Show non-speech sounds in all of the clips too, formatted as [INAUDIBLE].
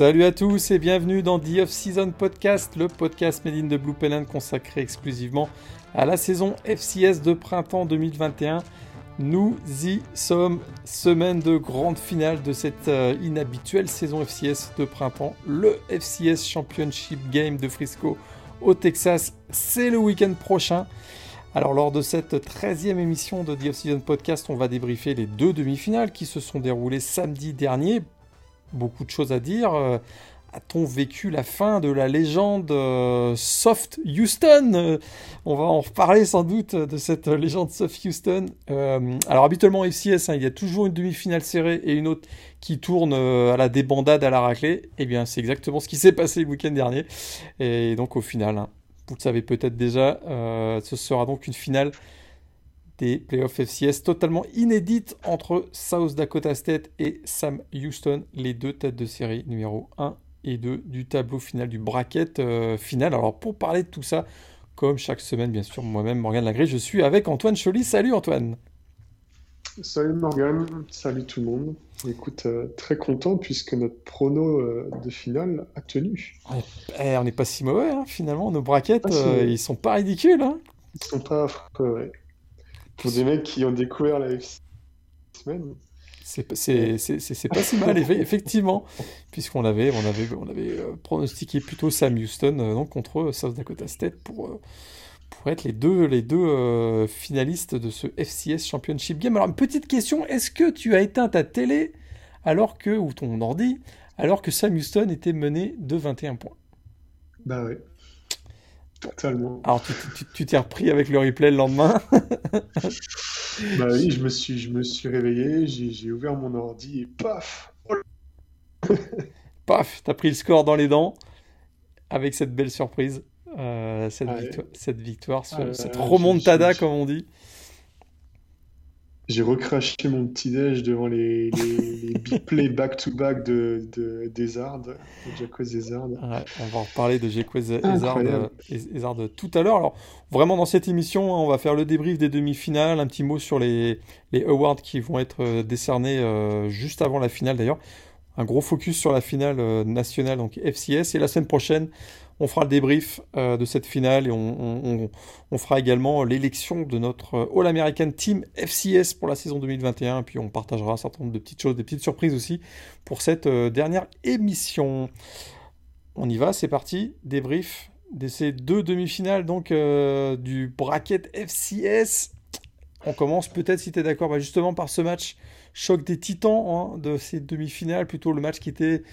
Salut à tous et bienvenue dans The Off-Season Podcast, le podcast Made in the Blue Pennon consacré exclusivement à la saison FCS de printemps 2021. Nous y sommes, semaine de grande finale de cette euh, inhabituelle saison FCS de printemps, le FCS Championship Game de Frisco au Texas. C'est le week-end prochain. Alors lors de cette 13e émission de The Off-Season Podcast, on va débriefer les deux demi-finales qui se sont déroulées samedi dernier. Beaucoup de choses à dire. Euh, a-t-on vécu la fin de la légende euh, Soft Houston? Euh, On va en reparler sans doute de cette légende Soft Houston. alors habituellement FCS, hein, il y a toujours une demi-finale serrée et une autre qui tourne à la débandade, à la raclée. Eh bien c'est exactement ce qui s'est passé le week-end dernier. Et donc au final, hein, vous le savez peut-être déjà, ce sera donc une finale des playoffs FCS totalement inédite entre South Dakota State et Sam Houston, les deux têtes de série numéro 1 et 2 du tableau final du bracket euh, final. Alors pour parler de tout ça, comme chaque semaine bien sûr, moi-même Morgane Lagré, je suis avec Antoine Choly. Salut Antoine Salut Morgane, salut tout le monde. Écoute, euh, très content puisque notre prono euh, de finale a tenu. Eh, on n'est pas si mauvais hein, finalement, nos brackets, ils sont pas ridicules. Hein. Ils sont pas affreux, pour des mecs qui ont découvert la semaine. C'est pas si mal, [LAUGHS] effectivement, puisqu'on avait, on avait, on avait euh, pronostiqué plutôt Sam Houston euh, donc, contre South Dakota State pour, euh, pour être les deux, les deux finalistes de ce FCS Championship Game. Alors, une petite question est-ce que tu as éteint ta télé alors que, ou ton ordi, alors que Sam Houston était mené de 21 points? Bah ouais. Totalement. Alors, tu t'es repris avec le replay le lendemain [LAUGHS] Bah oui, je me suis, je me suis réveillé, j'ai ouvert mon ordi et paf Paf, t'as pris le score dans les dents avec cette belle surprise, euh, cette, victoire, cette, victoire, ah cette remontada, comme on dit. J'ai recraché mon petit déj devant les, les, big plays back-to-back de, de Jacques Ezard. on va en reparler de Jacques Ezard, euh, tout à l'heure. Alors, vraiment, dans cette émission, on va faire le débrief des demi-finales, un petit mot sur les, les awards qui vont être euh, décernés euh, juste avant la finale d'ailleurs. Un gros focus sur la finale nationale, donc FCS. Et la semaine prochaine, on fera le débrief euh, de cette finale et on, fera également l'élection de notre euh, All-American Team FCS pour la saison 2021. Et puis on partagera un certain nombre de petites choses, des petites surprises aussi pour cette euh, dernière émission. On y va, c'est parti. Débrief de ces deux demi-finales donc du bracket FCS. On commence peut-être, si tu es d'accord, bah, justement par ce match choc des titans hein, de ces demi-finales, plutôt le match qui était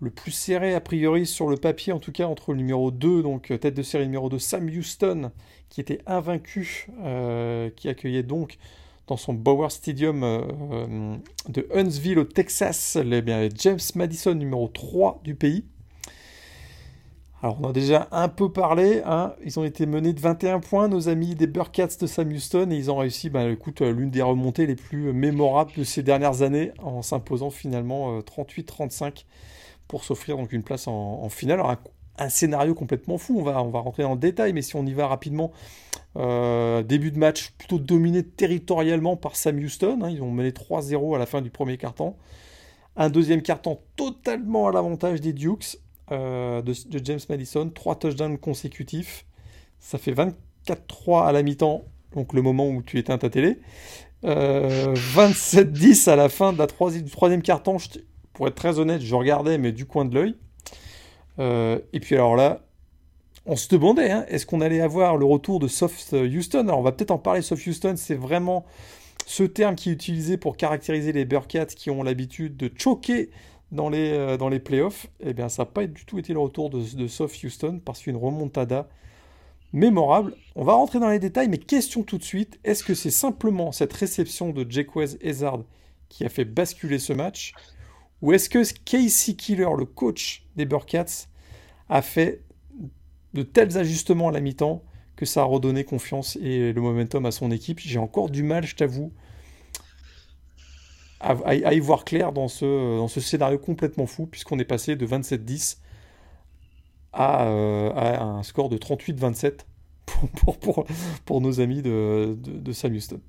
le plus serré a priori sur le papier, en tout cas entre le numéro 2, donc euh, tête de série numéro 2, Sam Houston, qui était invaincu, euh, qui accueillait donc dans son Bauer Stadium euh, de Huntsville au Texas, les, James Madison, numéro 3 du pays. Alors on a déjà un peu parlé, hein. ils ont été menés de 21 points, nos amis des Burkats de Sam Houston, et ils ont réussi, bah, écoute, l'une des remontées les plus mémorables de ces dernières années, en s'imposant finalement 38-35 pour s'offrir donc une place en, finale. Alors, un, scénario complètement fou, on va, on va rentrer dans le détail, mais si on y va rapidement, euh, début de match plutôt dominé territorialement par Sam Houston, hein. ils ont mené 3-0 à la fin du premier quart-temps. Un deuxième quart-temps totalement à l'avantage des Dukes euh, de, James Madison, trois touchdowns consécutifs, ça fait 24-3 à la mi-temps, donc le moment où tu éteins ta télé. 27-10 euh, à la fin de la troisième, du troisième quart-temps pour être très honnête, je regardais, mais du coin de l'œil. Euh, et puis alors là, on se demandait, hein, est-ce qu'on allait avoir le retour de Soft Houston? Alors on va peut-être en parler, Soft Houston, c'est vraiment ce terme qui est utilisé pour caractériser les Bearcats qui ont l'habitude de choquer dans les, euh, dans playoffs. Eh bien, ça n'a pas du tout été le retour de, de Soft Houston parce qu'une remontada mémorable. On va rentrer dans les détails, mais question tout de suite, est-ce que c'est simplement cette réception de Jacquez Hazard qui a fait basculer ce match? Ou est-ce que Casey Killer, le coach des Burkats, a fait de tels ajustements à la mi-temps que ça a redonné confiance et le momentum à son équipe? J'ai encore du mal, je t'avoue, à, y voir clair dans ce, scénario complètement fou, puisqu'on est passé de 27-10 à, euh, à, un score de 38-27 pour, pour, pour, nos amis de, de, Sam Houston.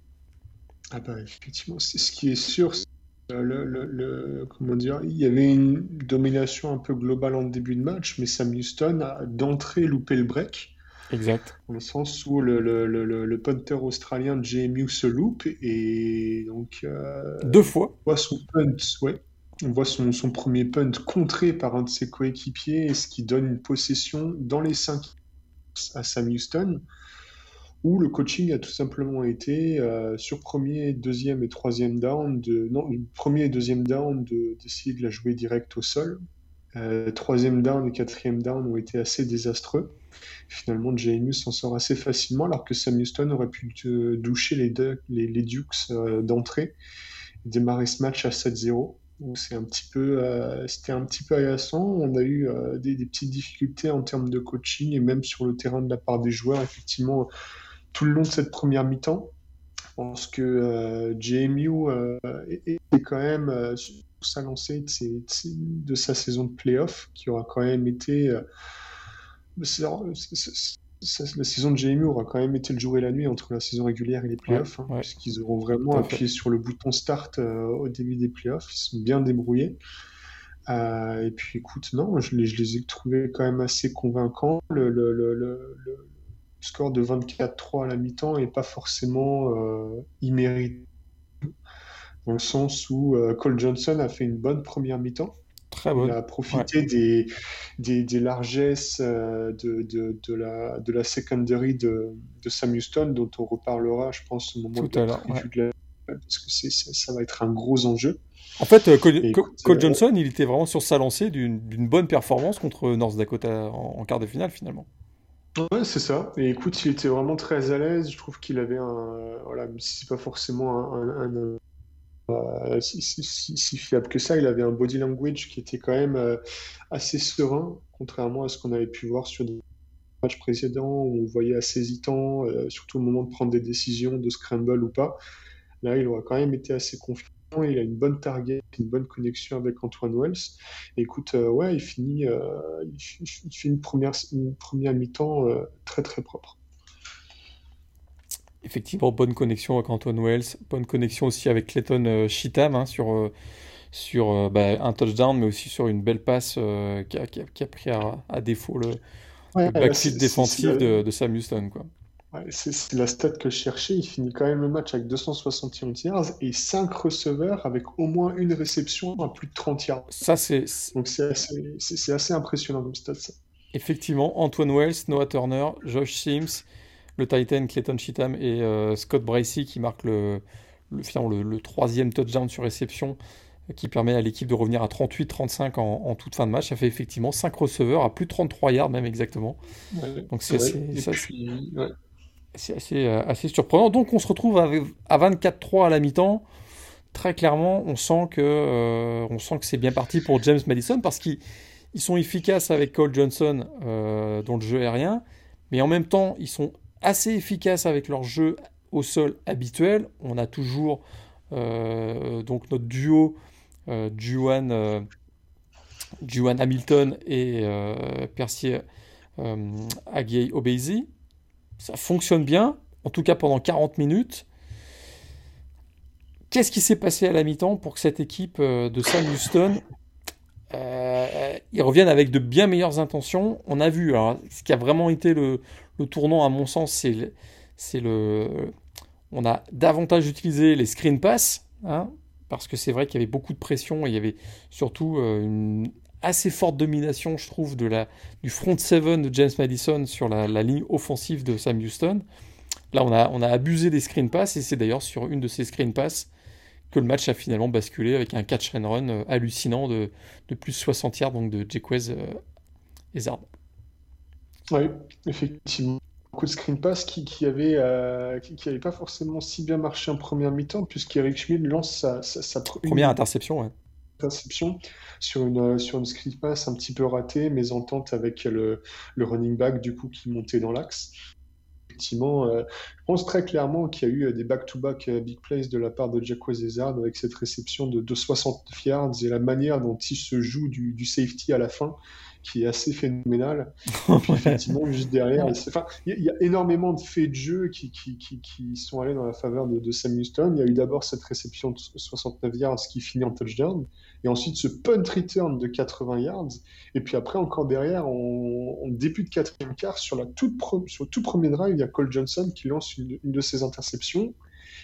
Ah bah effectivement, ce qui est sûr, le, comment dire, il y avait une domination un peu globale en début de match, mais Sam Houston a d'entrée loupé le break. Exact. Dans le sens où le, le, le, punter australien JMU se loupe et donc. Deux fois. On voit son punt, ouais. On voit son, son, premier punt contré par un de ses coéquipiers, ce qui donne une possession dans les cinq à Sam Houston où le coaching a tout simplement été euh, sur premier, deuxième et troisième down, de, non, premier et deuxième down d'essayer de, la jouer direct au sol. Euh, troisième down et quatrième down ont été assez désastreux. Finalement, JMU s'en sort assez facilement, alors que Sam Houston aurait pu doucher les, les Dukes euh, d'entrée démarrer ce match à 7-0. C'est un petit peu, c'était un petit peu agaçant. On a eu des, des, petites difficultés en termes de coaching et même sur le terrain de la part des joueurs. Effectivement, tout le long de cette première mi-temps. Je pense que euh, JMU euh, est, quand même euh, sur sa lancée de, sa saison de playoff, qui aura quand même été. la saison de JMU aura quand même été le jour et la nuit entre la saison régulière et les playoffs, hein, puisqu'ils auront vraiment appuyé sur le bouton start au début des playoffs. Ils sont bien débrouillés. et puis écoute, non, je les, je les, ai trouvés quand même assez convaincants. Le, le, le, score de 24-3 à la mi-temps n'est pas forcément euh, immérité, dans le sens où euh, Cole Johnson a fait une bonne première mi-temps. Très bonne. Il a profité des, des, largesses euh, de, de, de, la, de la secondary de, de Sam Houston, dont on reparlera, je pense, au moment Tout à l'heure. Parce que ça va être un gros enjeu. En fait, Cole, Johnson, il était vraiment sur sa lancée d'une bonne performance contre North Dakota en quart de finale, finalement. Ouais, c'est ça. Et écoute, il était vraiment très à l'aise. Je trouve qu'il avait un. Voilà, si c'est pas forcément un, euh, si, fiable que ça, il avait un body language qui était quand même euh, assez serein, contrairement à ce qu'on avait pu voir sur des matchs précédents où on voyait assez hésitant, euh, surtout au moment de prendre des décisions de scramble ou pas. Là, il aura quand même été assez confiant il a une bonne target, une bonne connexion avec Antoine Wells. écoute, euh, ouais, il finit, euh, il, fait une première, une première mi-temps euh, très très propre. Effectivement, bonne connexion avec Antoine Wells, bonne connexion aussi avec Clayton Chitam hein, sur, sur bah, un touchdown, mais aussi sur une belle passe qui a, qui, a, pris à, défaut le, backfield défensif de, de, Sam Houston. Quoi c'est la stat que je cherchais. Il finit quand même le match avec 261 yards et 5 receveurs avec au moins une réception à plus de 30 yards. Ça, c'est. Donc c'est assez, assez, impressionnant comme stat. Ça. Effectivement, Antoine Wells, Noah Turner, Josh Sims, le Titan Clayton Cheatham et euh, Scott Bracey qui marquent le, le, le, troisième touchdown sur réception qui permet à l'équipe de revenir à 38-35 en, toute fin de match. Ça fait effectivement 5 receveurs à plus de 33 yards même exactement. Donc c'est c'est assez, euh, assez surprenant. Donc on se retrouve à, 24-3 à la mi-temps. Très clairement, on sent que, euh, on sent que c'est bien parti pour James Madison parce qu'ils sont efficaces avec Cole Johnson euh, dans le jeu aérien, mais en même temps, ils sont assez efficaces avec leur jeu au sol habituel. On a toujours donc notre duo Juan, Hamilton et Percy Aguiy Obeizi ça fonctionne bien, en tout cas pendant 40 minutes. Qu'est-ce qui s'est passé à la mi-temps pour que cette équipe euh, de Sam Houston euh, ils reviennent avec de bien meilleures intentions? On a vu, ce qui a vraiment été le, tournant, à mon sens, c'est le, On a davantage utilisé les screen pass, hein, parce que c'est vrai qu'il y avait beaucoup de pression et il y avait surtout euh, une assez forte domination, je trouve, de la, du front seven de James Madison sur la, ligne offensive de Sam Houston. Là, on a, on a abusé des screen pass et c'est d'ailleurs sur une de ces screen pass que le match a finalement basculé avec un catch and run euh, hallucinant de, de, plus 60 yards donc de Jacquez euh, Ezard. Oui, effectivement. Beaucoup de screen pass qui, qui avait, euh, qui, pas forcément si bien marché en première mi-temps, puisqu'Eric Schmidt lance sa, sa, première interception. Ouais sur une, sur une screen pass un petit peu ratée, entente avec le, le running back du coup qui montait dans l'axe. effectivement, je pense très clairement qu'il y a eu des back-to-back big plays de la part de Jack Zezard avec cette réception de, de 60 yards et la manière dont il se joue du, du safety à la fin qui est assez phénoménal. [LAUGHS] puis effectivement, juste derrière, il y, a énormément de faits de jeu qui, qui, qui, sont allés dans la faveur de, de, Sam Houston. Il y a eu d'abord cette réception de 69 yards qui finit en touchdown, et ensuite ce punt return de 80 yards, et puis après encore derrière, en, début de quatrième quart, sur, la toute sur le tout premier drive, il y a Cole Johnson qui lance une, de ses interceptions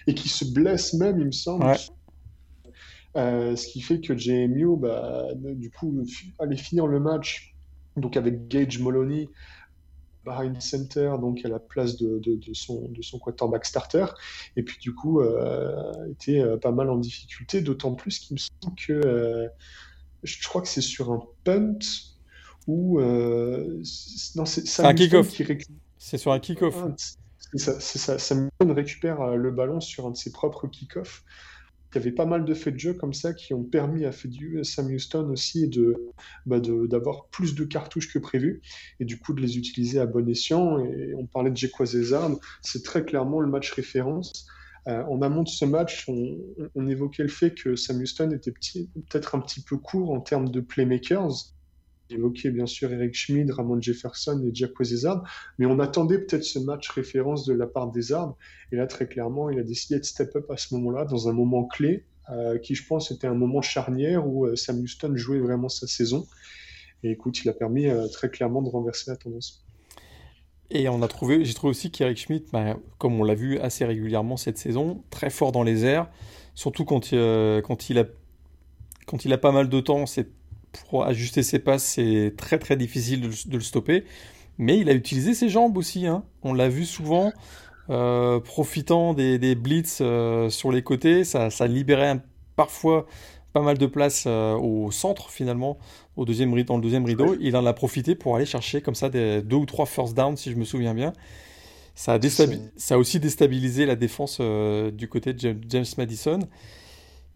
et qui se blesse même, il me semble. Euh, ce qui fait que JMU, bah, du coup, allait finir le match donc avec Gage Moloney behind center, donc à la place de, de, son, de son quarterback starter. Et puis du coup, euh, était euh, pas mal en difficulté, d'autant plus qu'il me semble que je crois que c'est sur un punt ou non, c'est un kick-off. C'est sur un kick-off. Ça, ça, ça, récupère le ballon sur un de ses propres kick-offs. Il y avait pas mal de faits de jeu comme ça qui ont permis à Sam Houston aussi bah, de, d'avoir plus de cartouches que prévu et du coup de les utiliser à bon escient. Et on parlait de Jekwazezard, c'est très clairement le match référence. Euh, en amont de ce match, on, on, évoquait le fait que Sam Houston était peut-être un petit peu court en termes de playmakers évoqué bien sûr Eric Schmid, Ramon Jefferson et Jack Zezard, mais on attendait peut-être ce match référence de la part des Arbres. Et là, très clairement, il a décidé de step up à ce moment-là, dans un moment clé, euh, qui je pense était un moment charnière où euh, Sam Houston jouait vraiment sa saison. Et écoute, il a permis euh, très clairement de renverser la tendance. Et on a trouvé, j'ai trouvé aussi qu'Eric Schmidt, bah, comme on l'a vu assez régulièrement cette saison, très fort dans les airs, surtout quand, il, a, quand il a pas mal de temps, c'est pour ajuster ses passes, c'est très très difficile de, le stopper. Mais il a utilisé ses jambes aussi. Hein. On l'a vu souvent, euh, profitant des, blitz euh, sur les côtés. Ça, ça libérait parfois pas mal de place euh, au centre finalement, au deuxième, dans le deuxième rideau. Il en a profité pour aller chercher comme ça des deux ou trois first down, si je me souviens bien. Ça a, ça a aussi déstabilisé la défense du côté de James Madison.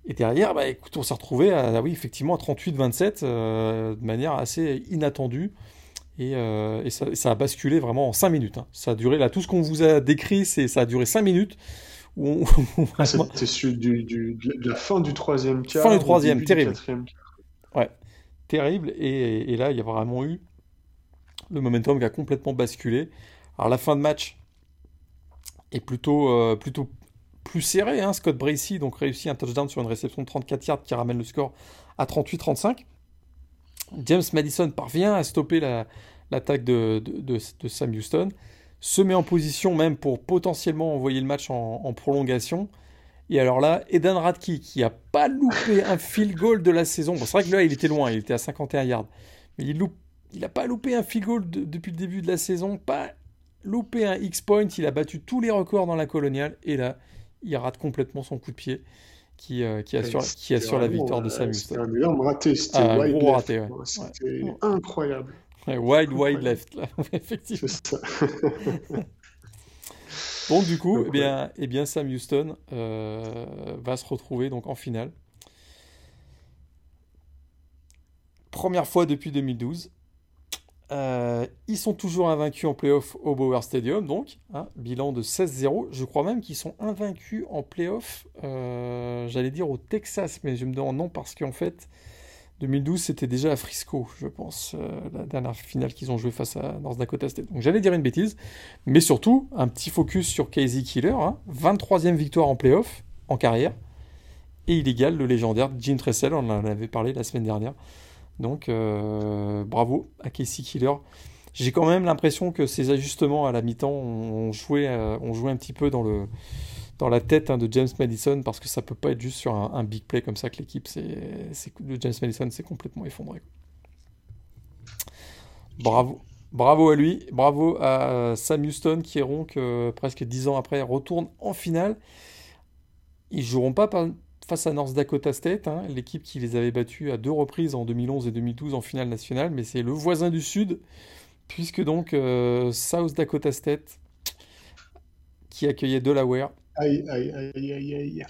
Et derrière, bah, écoute, on s'est retrouvé à, oui, effectivement, à 38-27 euh, de manière assez inattendue. Et, euh, ça, a basculé vraiment en 5 minutes. Hein. Ça a duré, là, tout ce qu'on vous a décrit, c'est, ça a duré 5 minutes. Où [LAUGHS] ah, C'était du, de la fin du troisième quart. Fin du troisième, terrible. Ouais, terrible. Et, là, il y a vraiment eu le momentum qui a complètement basculé. Alors, la fin de match est plutôt, euh, plutôt plus serré. Hein. Scott Bracey donc réussit un touchdown sur une réception de 34 yards qui ramène le score à 38-35. James Madison parvient à stopper l'attaque de, Sam Houston, se met en position même pour potentiellement envoyer le match en, prolongation. Et alors là, Eden Radke, qui a pas loupé un field goal de la saison, c'est vrai que là, il était loin, il était à 51 yards, mais il n'a pas loupé un field goal depuis le début de la saison, pas loupé un X-point, il a battu tous les records dans la coloniale, et là, il rate complètement son coup de pied qui, euh, qui assure, qui assure la victoire de Samuel. C'était un énorme raté, c'était ah, gros raté. Ouais. C'était incroyable. wide, wide left, là, [LAUGHS] effectivement. Ça. [LAUGHS] donc du coup, eh bien, eh bien, Sam Houston euh, va se retrouver donc en finale. Première fois depuis 2012. Euh, ils sont toujours invaincus en playoff au Bauer Stadium, donc hein, bilan de 16-0. Je crois même qu'ils sont invaincus en playoff, euh, j'allais dire au Texas, mais je me demande non parce qu'en fait, 2012 c'était déjà à Frisco, je pense, euh, la dernière finale qu'ils ont joué face à North Dakota State. Donc j'allais dire une bêtise, mais surtout un petit focus sur Casey Killer, 23e hein. victoire en playoff en carrière, et il égale le légendaire Jim Tressel, on en avait parlé la semaine dernière. Donc euh, bravo à Casey Killer. J'ai quand même l'impression que ces ajustements à la mi-temps ont joué, euh, joué un petit peu dans, la tête hein, de James Madison parce que ça peut pas être juste sur un, big play comme ça que l'équipe de James Madison s'est complètement effondré. Bravo. À lui, bravo à Sam Houston qui est que presque dix ans après retourne en finale. Ils joueront pas face à North Dakota State, hein, l'équipe qui les avait battus à deux reprises en 2011 et 2012 en finale nationale, mais c'est le voisin du Sud, puisque donc euh, South Dakota State qui accueillait Delaware. Aïe, aïe, aïe, aïe, aïe.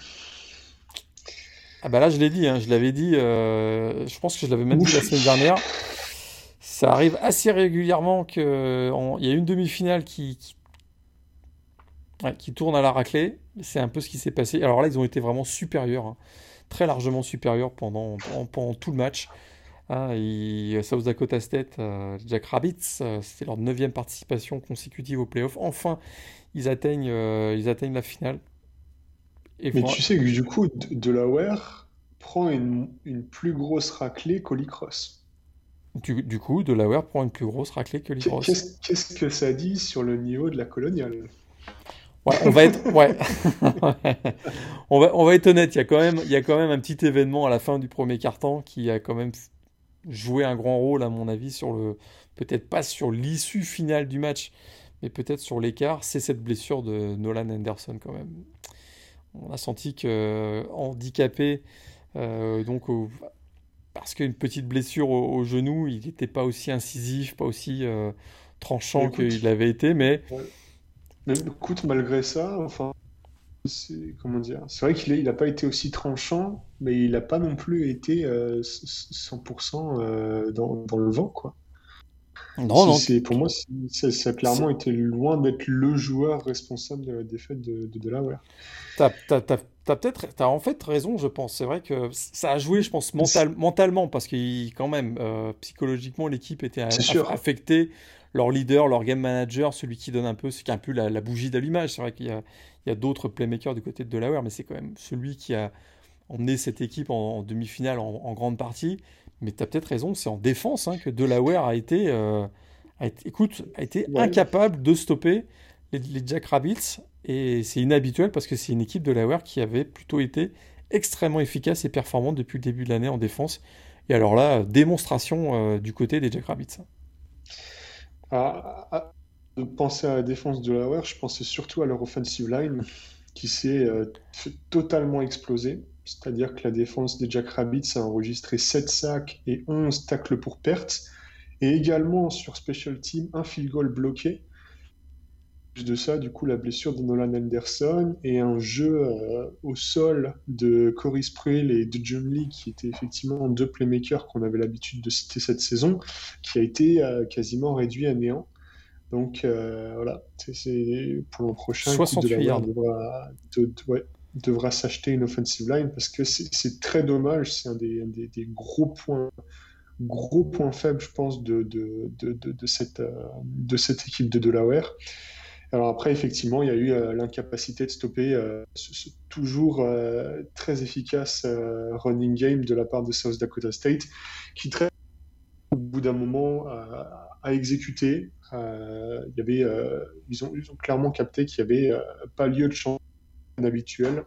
Ah bah là, je l'ai dit, hein, je l'avais dit, euh, je pense que je l'avais même dit la semaine dernière. Ça arrive assez régulièrement qu'il y a une demi-finale qui, qui tourne à la raclée. C'est un peu ce qui s'est passé. Alors là, ils ont été vraiment supérieurs, hein. très largement supérieurs pendant, pendant, tout le match. Hein, South Dakota State, euh, Jack Rabbits, euh, c'était leur neuvième participation consécutive au playoff. Enfin, ils atteignent, euh, ils atteignent la finale. Mais tu sais que du coup, Delaware prend une, une plus grosse raclée qu'Holy Cross. Du, du, coup, Delaware prend une plus grosse raclée que Cross. Qu'est-ce que ça dit sur le niveau de la coloniale? Ouais, on va être, ouais. [LAUGHS] on va, on va être honnête. Il y a quand même, il y a quand même un petit événement à la fin du premier quart-temps qui a quand même joué un grand rôle, à mon avis, sur le, peut-être pas sur l'issue finale du match, mais peut-être sur l'écart. C'est cette blessure de Nolan Anderson quand même. On a senti que handicapé, euh, donc parce qu'une petite blessure au, genou, il n'était pas aussi incisif, pas aussi euh, tranchant qu'il avait été, mais mais écoute, malgré ça, enfin, c'est comment dire, c'est vrai qu'il n'a pas été aussi tranchant, mais il n'a pas non plus été 100% euh, euh, dans, le vent, quoi. Non, non. pour moi, ça, a clairement été loin d'être le joueur responsable de la défaite de, de Delaware. T'as, peut-être, t'as en fait raison, je pense. C'est vrai que ça a joué, je pense, mentalement, parce que quand même, euh, psychologiquement, l'équipe était affectée leur leader, leur game manager, celui qui donne un peu, c'est un peu la, bougie d'allumage. C'est vrai qu'il y a, d'autres playmakers du côté de Delaware, mais c'est quand même celui qui a emmené cette équipe en, demi-finale en, grande partie. Mais tu as peut-être raison, c'est en défense hein, que Delaware a été, euh, a été, écoute, a été incapable de stopper les, les Jack Rabbits. Et c'est inhabituel parce que c'est une équipe de Delaware qui avait plutôt été extrêmement efficace et performante depuis le début de l'année en défense. Et alors là, démonstration euh, du côté des Jack Rabbits à, penser à la défense de Delaware, je pensais surtout à leur offensive line [LAUGHS] qui s'est euh, totalement explosé. C'est-à-dire que la défense des Jack Rabbits a enregistré 7 sacs et 11 tacles pour perte. Et également sur Special Team, un field goal bloqué plus de ça, du coup, la blessure de Nolan Anderson et un jeu euh, au sol de Corey Sprell et de John Lee, qui étaient effectivement deux playmakers qu'on avait l'habitude de citer cette saison, qui a été euh, quasiment réduit à néant. Donc euh, voilà, c'est pour l'an prochain, 68 devra, devra s'acheter une offensive line parce que c'est très dommage, c'est un, des, des, gros points gros points faibles, je pense, de, de, de, de cette, de cette équipe de Delaware. Alors après, effectivement, il y a eu euh, l'incapacité de stopper euh, ce, toujours euh, très efficace running game de la part de South Dakota State, qui très au bout d'un moment a exécuté. il y avait, ils, ont, clairement capté qu'il n'y avait pas lieu de changement habituel.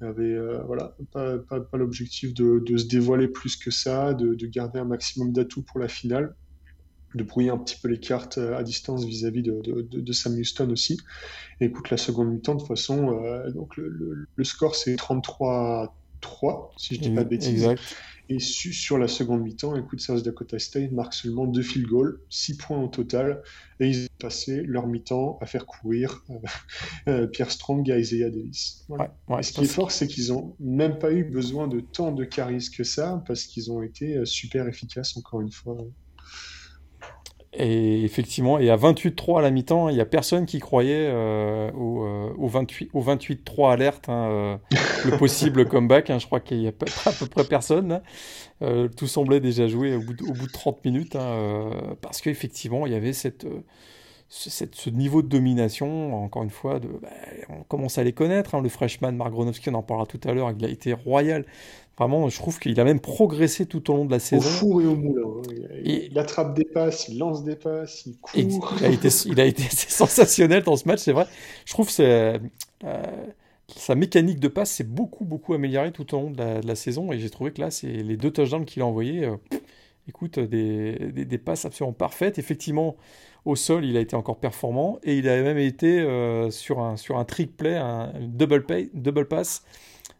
Il n'y avait voilà, pas, l'objectif de, se dévoiler plus que ça, de garder un maximum d'atouts pour la finale de brouiller un petit peu les cartes euh, à distance vis-à-vis de, de, Sam Houston aussi. Et écoute, la seconde mi-temps, de toute façon, euh, donc le, score c'est 33-3, si je dis pas de bêtises. Et sur la seconde mi-temps, écoute, South Dakota State marque seulement deux field goals, 6 points au total, et ils ont passé leur mi-temps à faire courir euh, [LAUGHS] Pierre Strong et Isaiah Davis. ce qui est fort, c'est qu'ils n'ont même pas eu besoin de tant de charisme que ça, parce qu'ils ont été super efficaces, encore une fois. Et effectivement, et à 28-3 à la mi-temps, il n'y a personne qui croyait euh, au, euh, au 28-3 alerte, hein, euh, le possible [LAUGHS] comeback. Hein, je crois qu'il n'y a à peu près personne. Hein. tout semblait déjà joué au bout de, au bout de 30 minutes, parce qu'effectivement, il y avait ce, niveau de domination, encore une fois, bah, on commence à les connaître. le freshman Mark Gronowski, on en parlera tout à l'heure, il a été royal Vraiment, je trouve qu'il a même progressé tout au long de la saison. Au four et au moulin. Hein. Il, attrape des passes, il lance des passes, il court. il, a été, il a été [LAUGHS] sensationnel dans ce match, c'est vrai. Je trouve que euh, sa mécanique de passe s'est beaucoup, beaucoup améliorée tout au long de la, saison. Et j'ai trouvé que là, c'est les deux touchdowns qu'il a envoyés. Euh, écoute, des, des, passes absolument parfaites. Effectivement, au sol, il a été encore performant. Et il a même été euh, sur, un, sur un trick play, un double, pay, double pass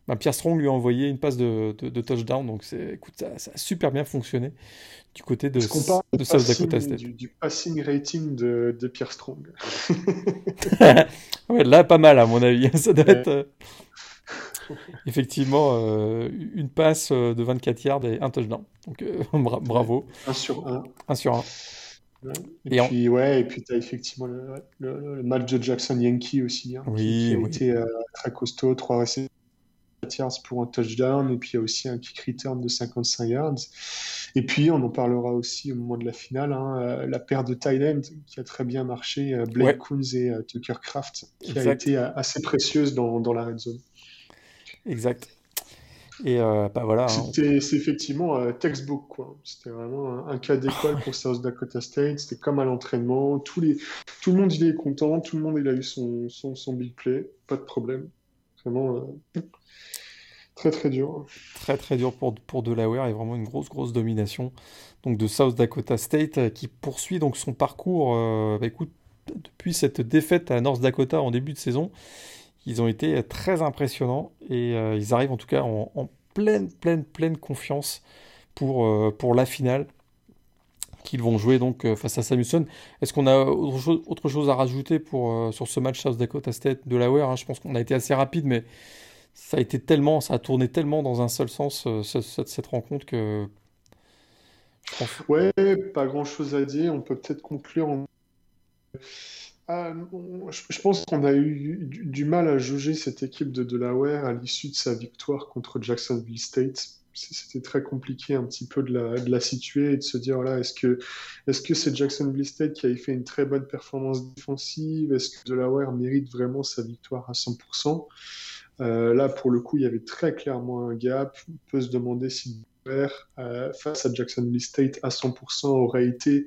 bah, Pierre Strong lui a envoyé une passe de, touchdown, donc écoute, ça, a super bien fonctionné du côté de, de South Dakota State. Du, passing rating de, de Pierre Strong. [LAUGHS] ouais, là, pas mal à mon avis. [LAUGHS] Ça doit être euh, effectivement euh, une passe euh, de 24 yards et un touchdown. Donc [LAUGHS] bravo. 1 sur 1. 1 sur 1. Et, puis, ouais, et puis tu as effectivement le, match de Jackson Yankee aussi, hein, qui, a été euh, très costaud, trois réceptions yards pour un touchdown, et puis il y a aussi un kick return de 55 yards. Et puis on en parlera aussi au moment de la finale, hein, euh, la paire de Thailand qui a très bien marché, euh, Blake Coons et Tucker Craft, qui a été assez précieuse dans, dans la red zone. Exact. Et euh, bah voilà. Hein. C'est effectivement un textbook, quoi. C'était vraiment un, cas d'école pour South Dakota State. C'était comme à l'entraînement. Tous les, tout le monde il est content. Tout le monde il a eu son, son, son big play. Pas de problème. Vraiment euh, très très dur. Très très dur pour, pour Delaware et vraiment une grosse grosse domination donc de South Dakota State euh, qui poursuit donc son parcours. Bah, écoute, depuis cette défaite à North Dakota en début de saison ils ont été très impressionnants et euh, ils arrivent en tout cas en, pleine, pleine, pleine confiance pour, euh, pour la finale qu'ils vont jouer donc euh, face à Samuelson. Est-ce qu'on a autre chose, à rajouter pour, sur ce match South Dakota State de la hein? Je pense qu'on a été assez rapide, mais ça a tourné tellement dans un seul sens cette, cette, rencontre que. Ouais, pas grand chose à dire. On peut peut-être conclure ah, je pense qu'on a eu du, mal à juger cette équipe de Delaware à l'issue de sa victoire contre Jacksonville State. C'était très compliqué un petit peu de la, de la situer et de se dire voilà, est-ce que est-ce que c'est Jacksonville State qui avait fait une très bonne performance défensive? Est-ce que Delaware mérite vraiment sa victoire à 100% euh, Là, pour le coup, il y avait très clairement un gap. On peut se demander si Delaware, euh, face à Jacksonville State à 100%, aurait été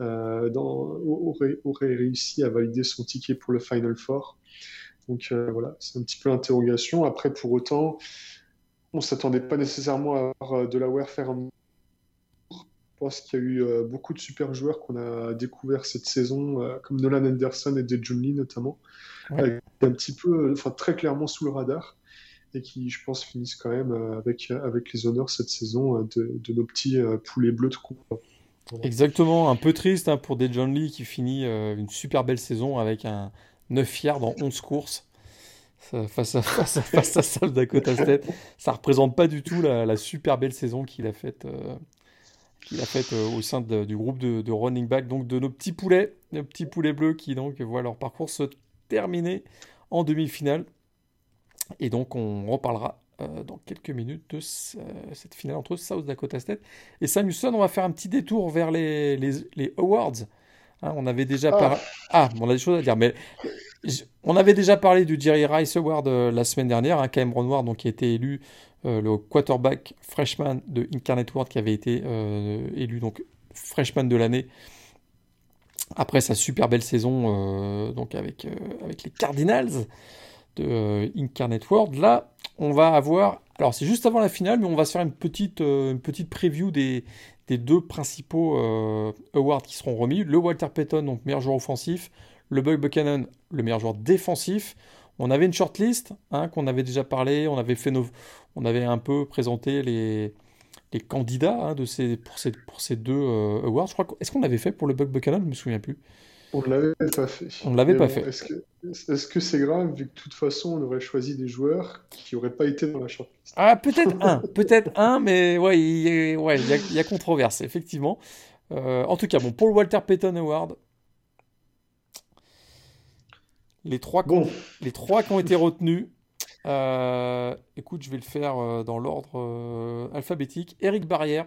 euh, aurait, aurait, réussi à valider son ticket pour le Final Four. Donc euh, voilà, c'est un petit peu l'interrogation. Après, pour autant, on s'attendait pas nécessairement à avoir euh, Delaware faire un pense qu'il y a eu beaucoup de super joueurs qu'on a découvert cette saison, comme Nolan Anderson et Dejun Lee notamment, un petit peu, enfin très clairement sous le radar, et qui, je pense, finissent quand même avec, avec les honneurs cette saison de, de nos petits poulets bleus de combat. Exactement, un peu triste hein, pour Dejon Lee qui finit euh, une super belle saison avec un 9 yards en 11 courses [LAUGHS] face à, face à, South Dakota State. Ça représente pas du tout la, super belle saison qu'il a faite euh, qu'il a faite euh, au sein du groupe de, running back, donc de nos petits poulets, nos petits poulets bleus qui donc voient leur parcours se terminer en demi-finale. Et donc on reparlera euh, dans quelques minutes de euh, cette finale entre South Dakota State et Sam Houston. On va faire un petit détour vers les, les, awards. Hein, on avait déjà parlé. Ah. ah, on a des choses à dire, mais on avait déjà parlé du Jerry Rice Award euh, la semaine dernière, hein, Cameron Ward, donc, qui a été élu le quarterback freshman de Incarnate World, qui avait été élu donc freshman de l'année après sa super belle saison avec, les Cardinals de Incarnate World. Là, on va avoir. Alors, c'est juste avant la finale, mais on va se faire une petite, euh, une preview des, deux principaux euh, awards qui seront remis. Le Walter Payton, donc meilleur joueur offensif. Le Buck Buchanan, le meilleur joueur défensif. On avait une shortlist hein, qu'on avait déjà parlé. On avait, fait nos, on avait un peu présenté les, les candidats hein, de ces, pour, ces, pour ces deux euh, awards. Je crois est-ce qu'on l'avait fait pour le Buck Buchanan? Je ne me souviens plus. On ne l'avait pas fait. On l'avait pas fait. Est-ce que c'est grave, vu que de toute façon, on aurait choisi des joueurs qui n'auraient pas été dans la shortlist? Ah, peut-être un, peut-être un, mais ouais, il ouais, y, a, controverse, effectivement. Euh, en tout cas, bon, pour le Walter Payton Award, les trois, les trois qui ont été retenus, euh, écoute, je vais le faire euh, dans l'ordre alphabétique. Eric Barrière,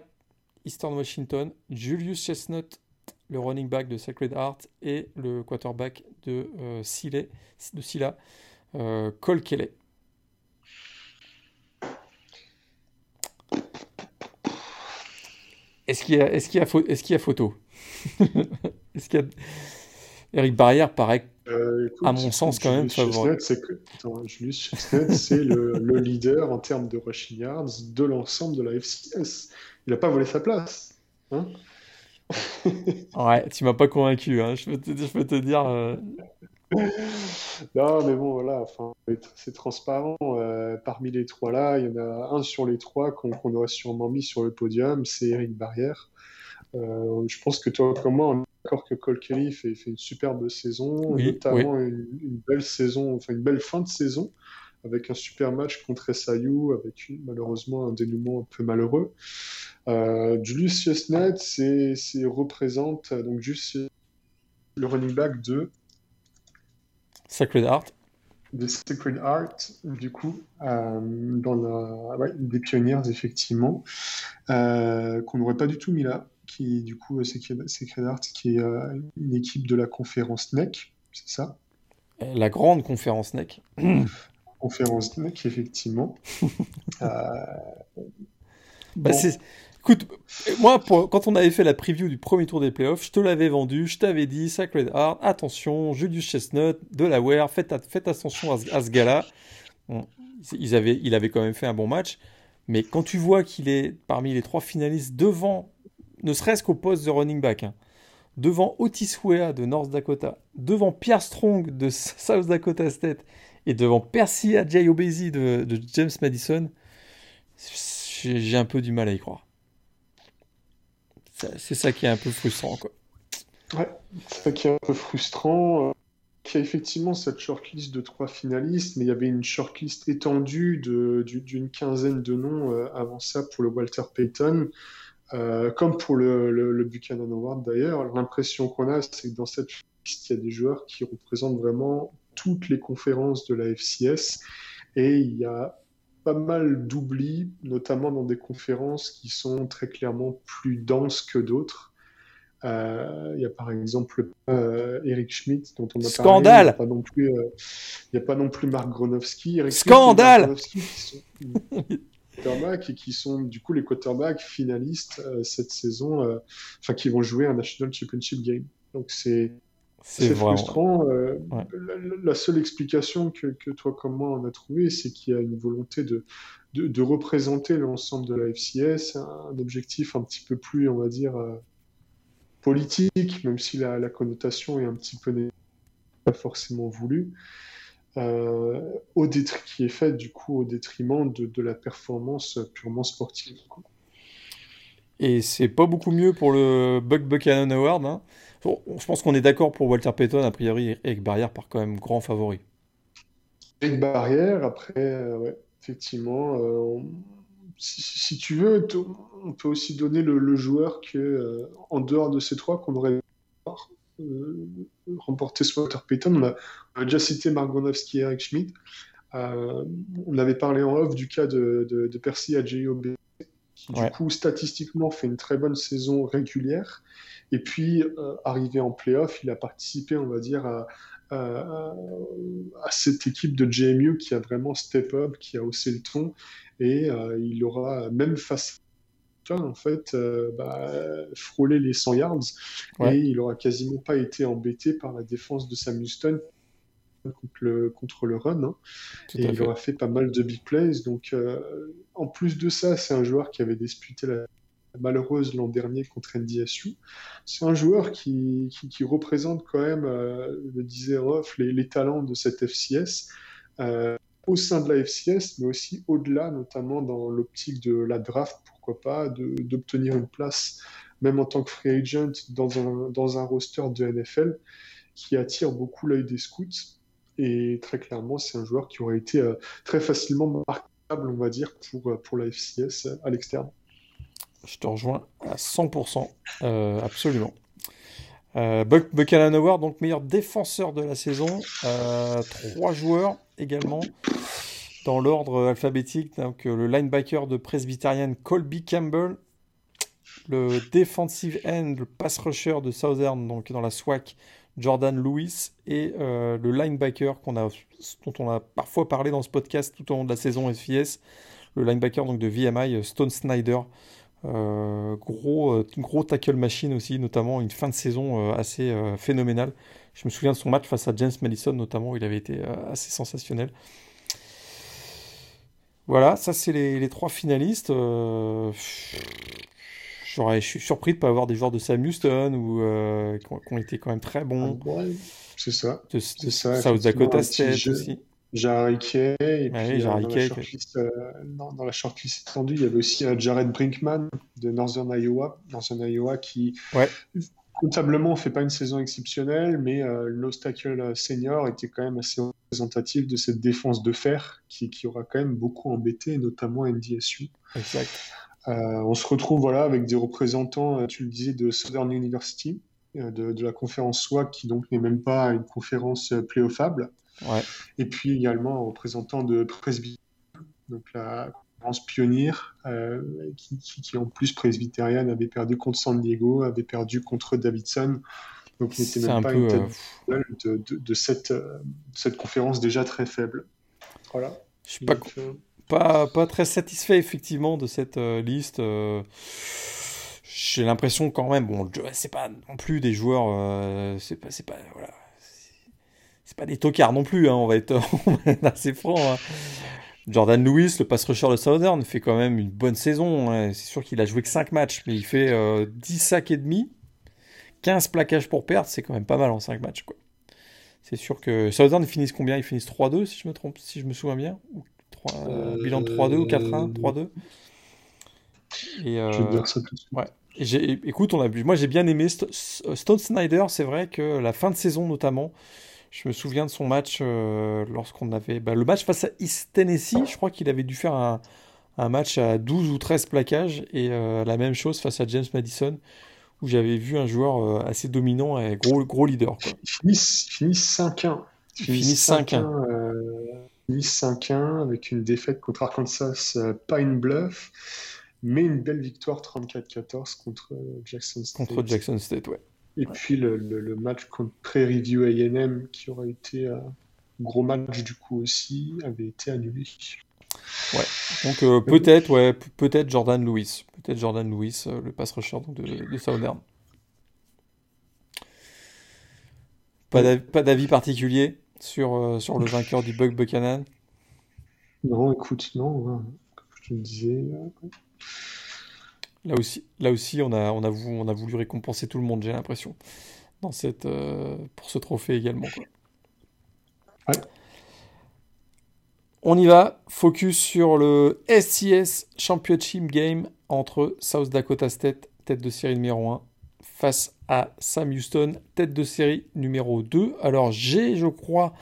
Eastern Washington, Julius Chestnut, le running back de Sacred Heart et le quarterback de, euh, de Silla, euh, Cole Kelly. Est-ce qu'il y, est y, a photo? Est-ce qu'il y a... Eric Barrière paraît, euh, à mon sens, quand même favorable. C'est Julius c'est le, [LAUGHS] le, leader en termes de rushing yards de l'ensemble de la FCS. Il n'a pas volé sa place. Hein [LAUGHS] ouais, tu m'as pas convaincu, hein. je, peux te, je peux te dire. Euh. [LAUGHS] Non, mais bon, voilà, enfin, c'est transparent. Euh, parmi les trois là, il y en a un sur les trois qu'on aurait sûrement mis sur le podium, c'est Eric Barrière. Euh, je pense que toi, comme moi, on d'accord que Cole Kelly fait, fait, une superbe saison, notamment Une, belle saison, enfin une belle fin de saison avec un super match contre SIU, avec malheureusement un dénouement un peu malheureux. Euh, Julius Chestnut, c'est, représente donc juste le running back de Sacred Heart. De Sacred Heart, du coup, euh, dans la, des pionniers, effectivement, euh, qu'on n'aurait pas du tout mis là, qui, du coup, Sacred, Sacred Heart, qui est une équipe de la conférence NEC, c'est ça? La grande conférence NEC. conférence NEC, effectivement. [LAUGHS] bah, Écoute, moi, quand on avait fait la preview du premier tour des playoffs, je te l'avais vendu, je t'avais dit, Sacred Heart, attention, Julius Chestnut, Delaware, faites, faites attention à, ce gars-là. ils avaient, il avait quand même fait un bon match, mais quand tu vois qu'il est parmi les trois finalistes devant, ne serait-ce qu'au poste de running back, hein, devant Otis Wea de North Dakota, devant Pierre Strong de [LAUGHS] South Dakota State et devant Percy Ajayi de, James Madison, j'ai un peu du mal à y croire. C'est ça qui est un peu frustrant. Ouais, c'est ça qui est un peu frustrant. Euh, il y a effectivement cette shortlist de trois finalistes, mais il y avait une shortlist étendue d'une quinzaine de noms euh, avant ça pour le Walter Payton, euh, comme pour le, le, Buchanan Award d'ailleurs. L'impression qu'on a, c'est que dans cette liste, il y a des joueurs qui représentent vraiment toutes les conférences de la FCS, et il y a pas mal d'oublis, notamment dans des conférences qui sont très clairement plus denses que d'autres. Euh, il y a par exemple euh, Eric Schmidt dont on a Scandale. parlé. Il n'y a, a, pas non plus Marc Gronowski. Scandale qui sont, [LAUGHS] et qui sont du coup les quarterbacks finalistes euh, cette saison, enfin qui vont jouer un National Championship Game. Donc c'est c'est frustrant. Euh, la, seule explication que, que, toi comme moi on a trouvé, c'est qu'il y a une volonté de, de, de représenter l'ensemble de la FCS, un objectif un petit peu plus, on va dire, euh, politique, même si la, la, connotation est un petit peu pas forcément voulue, euh, au qui est fait du coup au détriment de, de la performance purement sportive. Et c'est pas beaucoup mieux pour le Buck Buchanan Award. Hein je pense qu'on est d'accord pour Walter Payton, a priori, Eric Barrière par quand même grand favori. Eric Barrière, après, euh, effectivement, euh, si, tu veux, on peut aussi donner le, joueur qui euh, en dehors de ces trois qu'on aurait remporté ce Walter Payton. On a, déjà cité Margonovski et Eric Schmidt. on avait parlé en off du cas de, de, Percy Adjeyob, qui du coup statistiquement fait une très bonne saison régulière et puis, euh, arrivé en playoff, il a participé, on va dire, à, cette équipe de JMU qui a vraiment step up, qui a haussé le ton. Et euh, il aura, même face en fait, euh, bah, les 100 yards. Et il aura quasiment pas été embêté par la défense de Sam Houston contre le, contre le run. Hein. Et il aura fait pas mal de big plays. Donc, en plus de ça, c'est un joueur qui avait disputé la malheureuse l'an dernier contre NDSU. C'est un joueur qui, qui, représente quand même, euh, le disait les, les, talents de cette FCS. Euh, au sein de la FCS, mais aussi au-delà, notamment dans l'optique de la draft, pourquoi pas, d'obtenir une place, même en tant que free agent, dans un, dans un roster de NFL qui attire beaucoup l'œil des scouts. Et très clairement, c'est un joueur qui aurait été euh, très facilement marquable, on va dire, pour, pour la FCS à l'externe. Je te rejoins à 100%, euh, absolument. Euh, Buck, Buchanan donc meilleur défenseur de la saison. Euh, trois joueurs également dans l'ordre alphabétique. Donc, le linebacker de Presbyterian Colby Campbell, le defensive end, le pass rusher de Southern, donc dans la SWAC, Jordan Lewis, et le linebacker dont on a parfois parlé dans ce podcast tout au long de la saison FIS, le linebacker donc de VMI, Stone Snyder. Euh, gros, euh, gros tackle machine aussi, notamment une fin de saison euh, assez phénoménale. Je me souviens de son match face à James Madison, notamment, il avait été assez sensationnel. Voilà, ça c'est les, trois finalistes. je suis surpris de ne pas avoir des joueurs de Sam Houston ou qui, ont, été quand même très bons. Ah, c'est ça. De, ça. South Dakota State aussi. Et puis euh, euh, dans, la shortlist, étendue, il y avait aussi euh, Jared Brinkman de Northern Iowa, Northern Iowa qui, comptablement, on fait pas une saison exceptionnelle, mais euh, l'Ostacle senior était quand même assez représentatif de cette défense de fer qui, qui aura quand même beaucoup embêté, notamment NDSU. Exact. Euh, on se retrouve voilà, avec des représentants, euh, tu le disais, de Southern University, de, de, la conférence SWAC, qui donc n'est même pas une conférence playoffable. Ouais. Et puis également un représentant de Presbyterian, donc la conférence pionnière, euh, qui, qui, qui, en plus presbytérienne avait perdu contre San Diego, avait perdu contre Davidson. Donc n'était même pas peu, une tête euh... de, de, de, cette, euh, cette conférence déjà très faible. Voilà. Je suis pas, donc, euh... pas, pas, très satisfait effectivement de cette euh, liste. J'ai l'impression quand même, bon, c'est pas non plus des joueurs, c'est pas, c'est pas, voilà, c'est pas des tocards non plus, hein, on va être, [LAUGHS] on va être assez franc. Hein. Jordan Lewis, le pass rusher de Southern, fait quand même une bonne saison. Hein. C'est sûr qu'il a joué que 5 matchs, mais il fait euh, 10 sacs et demi, 15 plaquages pour perdre, c'est quand même pas mal en 5 matchs. Quoi. C'est sûr que Southern, ils finissent combien? Ils finissent 3-2, si je me trompe, si je me souviens bien? Ou 3, euh, bilan de 3-2 ou 4-1 3-2 et euh, Je vais dire ça tout de suite. Ouais. Et j'ai, écoute, on a, moi j'ai bien aimé St Stone Snyder, c'est vrai que la fin de saison notamment, je me souviens de son match euh, lorsqu'on avait. Bah, le match face à East Tennessee, je crois qu'il avait dû faire un, un, match à 12 ou 13 plaquages. Et euh, la même chose face à James Madison, où j'avais vu un joueur euh, assez dominant et gros, gros leader. Quoi. Ils finissent, finissent 5-1. Ils finissent 5-1. Ils finissent 5-1 avec une défaite contre Arkansas Pine Bluff. Mais une belle victoire 34-14 contre Jackson State. Contre Jackson State, ouais. Et ouais. puis le, le, le, match contre Prairie View AM, qui aurait été un gros match du coup aussi, avait été annulé. Ouais, donc euh, peut-être ouais, peut-être Jordan Lewis. Peut-être Jordan Lewis, euh, le pass rusher donc, de, de Southern. Pas d'avis particulier sur, euh, sur le vainqueur du Bug Buchanan? Non, écoute, non. Hein, comme je te le disais. Là aussi, là aussi on, a, on, a voulu, on a voulu récompenser tout le monde, j'ai l'impression, dans cette, euh, pour ce trophée également. Quoi. Ouais. On y va, focus sur le SCS Championship Game entre South Dakota State, tête de série numéro 1, face à Sam Houston, tête de série numéro 2. Alors j'ai, je crois,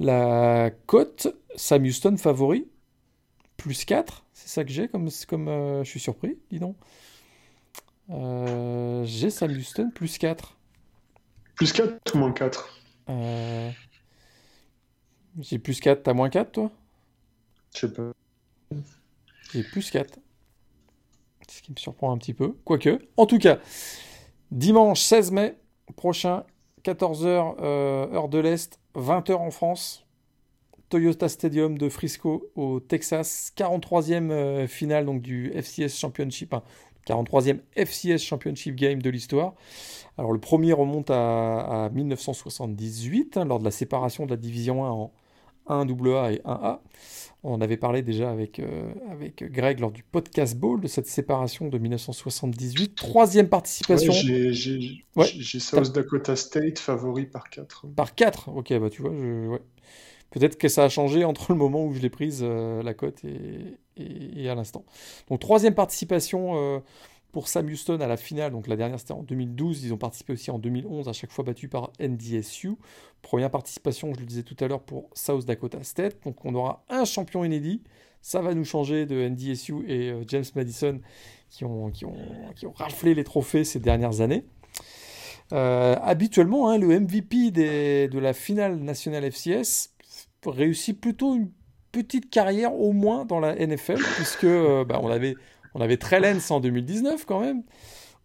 la cote, Sam Houston favori, plus 4. C'est ça que j'ai, comme, comme euh, je suis surpris, dis donc. Euh, j'ai Sam Houston plus 4. Plus 4 ou moins 4 euh, J'ai plus 4, t'as moins 4 toi? Je pas. J'ai plus 4. Ce qui me surprend un petit peu. Quoique. En tout cas, dimanche 16 mai prochain, 14h euh, heure de l'Est, 20h en France. Toyota Stadium de Frisco au Texas, 43e euh, finale du FCS Championship, hein, 43e FCS Championship Game de l'histoire. Alors le premier remonte à, à 1978 hein, lors de la séparation de la division 1 en 1AA et 1A. On en avait parlé déjà avec, euh, avec Greg lors du podcast Ball de cette séparation de 1978. Troisième participation. Ouais, J'ai ouais. South Dakota State favori par 4. Par 4 Ok, bah tu vois, je, ouais. Peut-être que ça a changé entre le moment où je l'ai prise, euh, la cote, et, et, et, à l'instant. Donc, troisième participation euh, pour Sam Houston à la finale. Donc, la dernière, c'était en 2012. Ils ont participé aussi en 2011, à chaque fois battus par NDSU. Première participation, je le disais tout à l'heure, pour South Dakota State. Donc, on aura un champion inédit. Ça va nous changer de NDSU et euh, James Madison qui ont, qui, ont, qui ont raflé les trophées ces dernières années. Euh, habituellement, hein, le MVP des, de la finale nationale FCS réussit plutôt une petite carrière au moins dans la NFL, puisque euh, bah, on avait, on avait Trellens en 2019 quand même.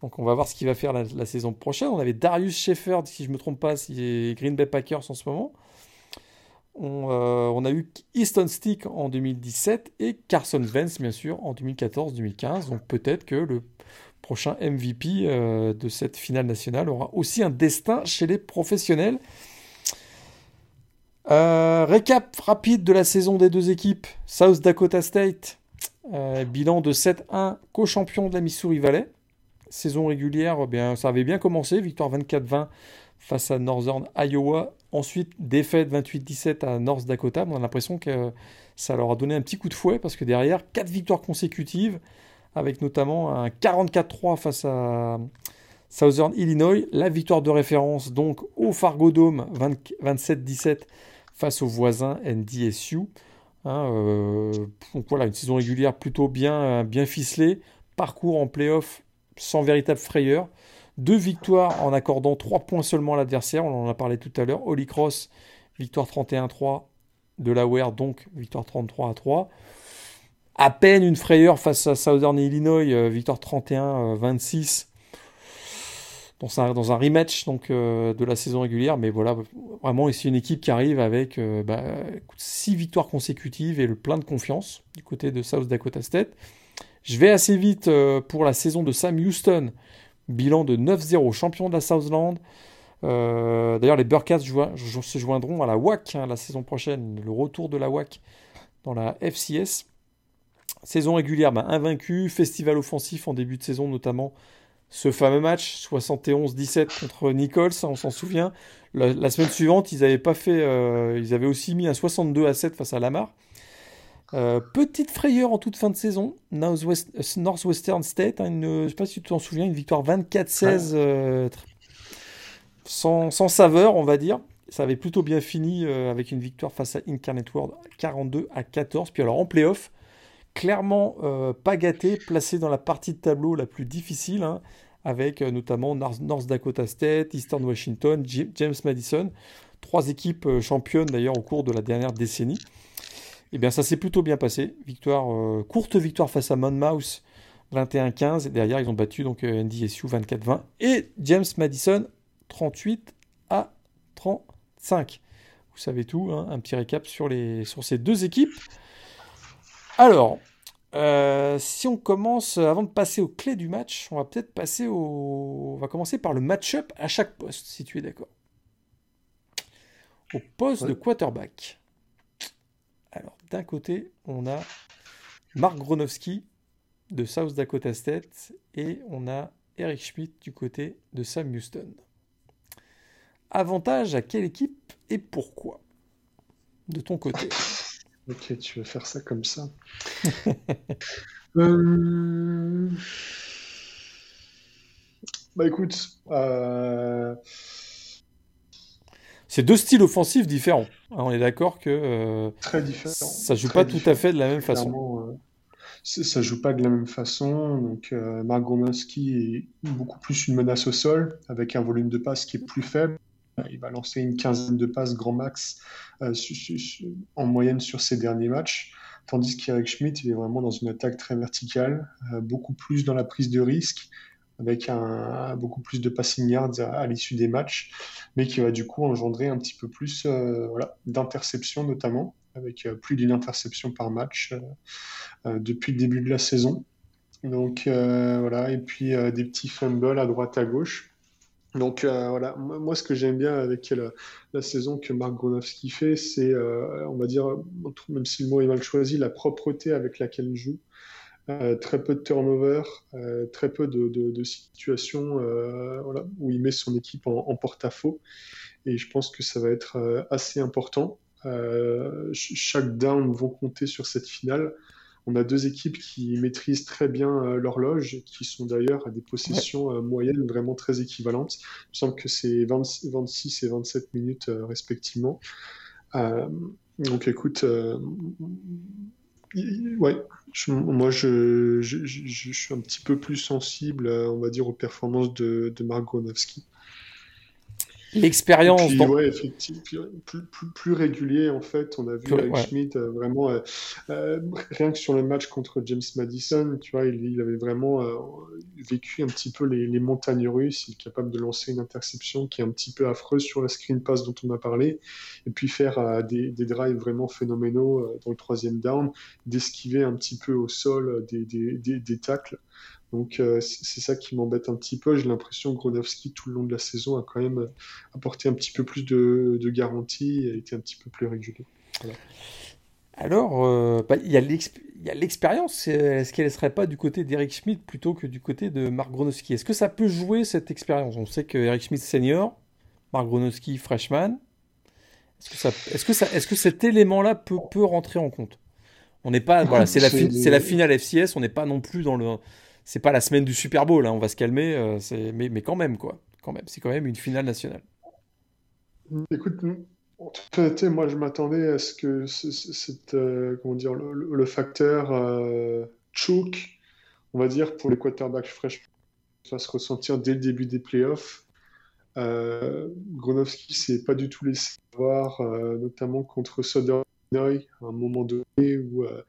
Donc on va voir ce qu'il va faire la, saison prochaine. On avait Darius Shepard, si je ne me trompe pas, si Green Bay Packers en ce moment. On, euh, a eu Easton Stick en 2017 et Carson Wentz, bien sûr, en 2014-2015. Donc peut-être que le prochain MVP euh, de cette finale nationale aura aussi un destin chez les professionnels. Euh, récap rapide de la saison des deux équipes. South Dakota State, euh, bilan de 7-1, co-champion de la Missouri Valley. Saison régulière, eh ça avait bien commencé, victoire 24-20 face à Northern Iowa. Ensuite, défaite 28-17 à North Dakota. On a l'impression que ça leur a donné un petit coup de fouet parce que derrière, 4 victoires consécutives, avec notamment un 44-3 face à Southern Illinois, la victoire de référence donc au Fargo Dome 27-17 face aux voisins NDSU. Hein, euh, donc voilà, une saison régulière plutôt bien, bien ficelée. Parcours en playoff sans véritable frayeur. Deux victoires en accordant trois points seulement à l'adversaire. On en a parlé tout à l'heure. Holy Cross, victoire 31-3. De la Ware, donc victoire 33 3 à peine une frayeur face à Southern Illinois, euh, victoire 31-26 dans un, rematch donc, euh, de la saison régulière. Mais voilà, vraiment ici une équipe qui arrive avec 6 euh, bah, victoires consécutives et le plein de confiance du côté de South Dakota State. Je vais assez vite pour la saison de Sam Houston, bilan de 9-0, champion de la Southland. D'ailleurs, les Burkats se joindront à la WAC hein, la saison prochaine, le retour de la WAC dans la FCS. Saison régulière, bah, invaincu. Festival offensif en début de saison, notamment ce fameux match 71-17 contre Nichols, on s'en souvient. La, semaine suivante, ils avaient pas fait, euh, ils avaient aussi mis un 62 à 7 face à Lamar. Euh, petite frayeur en toute fin de saison, Northwestern State, hein, je ne sais pas si tu t'en souviens, une victoire 24-16 euh, sans, sans, saveur, on va dire. Ça avait plutôt bien fini avec une victoire face à Incarnate World 42 à 14. Puis alors en playoff, clairement euh, pas gâté, placé dans la partie de tableau la plus difficile, hein, avec euh, notamment North, Dakota State, Eastern Washington, James Madison, trois équipes euh, championnes d'ailleurs au cours de la dernière décennie. Eh bien ça s'est plutôt bien passé. Victoire, courte victoire face à Monmouth 21-15 et derrière ils ont battu donc NDSU 24-20 et James Madison 38 à 35. Vous savez tout, hein, un petit récap sur, sur ces deux équipes. Alors, euh, si on commence, avant de passer aux clés du match, on va peut-être passer au. On va commencer par le match-up à chaque poste, si tu es d'accord. Au poste de quarterback. Alors, d'un côté, on a Mark Gronowski de South Dakota State et on a Eric Schmidt du côté de Sam Houston. Avantage à quelle équipe et pourquoi? De ton côté. [LAUGHS] Ok, tu veux faire ça comme ça. [LAUGHS] Euh, bah écoute, euh, C'est deux styles offensifs différents. Hein, on est d'accord que euh, très différent. ça joue pas tout à fait de la même façon. ça joue pas de la même façon. Donc, Mark est beaucoup plus une menace au sol, avec un volume de passe qui est plus faible. Il va lancer une quinzaine de passes grand max euh, en moyenne sur ses derniers matchs. Tandis qu'Eric Schmidt, est vraiment dans une attaque très verticale, euh, beaucoup plus dans la prise de risque, avec beaucoup plus de passing yards à, l'issue des matchs, mais qui va du coup engendrer un petit peu plus euh, d'interceptions notamment, avec plus d'une interception par match depuis le début de la saison. Donc voilà, et puis des petits fumbles à droite à gauche. Donc euh, voilà, moi ce que j'aime bien avec la, saison que Marc Gronowski fait, c'est, euh, on va dire, même si le mot est mal choisi, la propreté avec laquelle il joue. Euh, très peu de turnover, très peu de, situations voilà, où il met son équipe en, porte-à-faux. Et je pense que ça va être assez important. chaque down vont compter sur cette finale. On a deux équipes qui maîtrisent très bien euh, l'horloge, qui sont d'ailleurs à des possessions euh, moyennes vraiment très équivalentes. Il me semble que c'est 26 et 27 minutes euh, respectivement. donc écoute, ouais, moi je, suis un petit peu plus sensible, on va dire, aux performances de, de Mark L'expérience. Ouais, effectivement, plus, plus, régulier en fait. On a vu avec Schmidt euh, vraiment, euh, euh, rien que sur le match contre James Madison, tu vois, il, avait vraiment vécu un petit peu les, montagnes russes. Il est capable de lancer une interception qui est un petit peu affreuse sur la screen pass dont on a parlé, et puis faire des, des, drives vraiment phénoménaux dans le troisième down, d'esquiver un petit peu au sol des, des, des tacles. Donc euh, c'est ça qui m'embête un petit peu. J'ai l'impression que Gronowski, tout le long de la saison, a quand même apporté un petit peu plus de, de garantie et a été un petit peu plus régulier. Alors, euh, bah, il y a l'expérience. Est-ce qu'elle ne serait pas du côté d'Eric Schmidt plutôt que du côté de Marc Gronowski? Est-ce que ça peut jouer cette expérience? On sait que Eric Schmidt senior, Marc Gronowski freshman. Est-ce que, ça, est-ce que, ça, est-ce que cet élément-là peut, peut rentrer en compte? On n'est pas, voilà, c'est la, c'est la finale FCS. On n'est pas non plus dans le c'est pas la semaine du Super Bowl, hein, on va se calmer, mais, mais quand même, quoi. Quand même, c'est quand même une finale nationale. Écoute, moi je m'attendais à ce que cette, comment dire, le, facteur choke, on va dire, pour les quarterbacks fraîches se ressentir dès le début des playoffs. Euh, Gronowski s'est pas du tout laissé voir, euh, notamment contre À un moment donné où euh,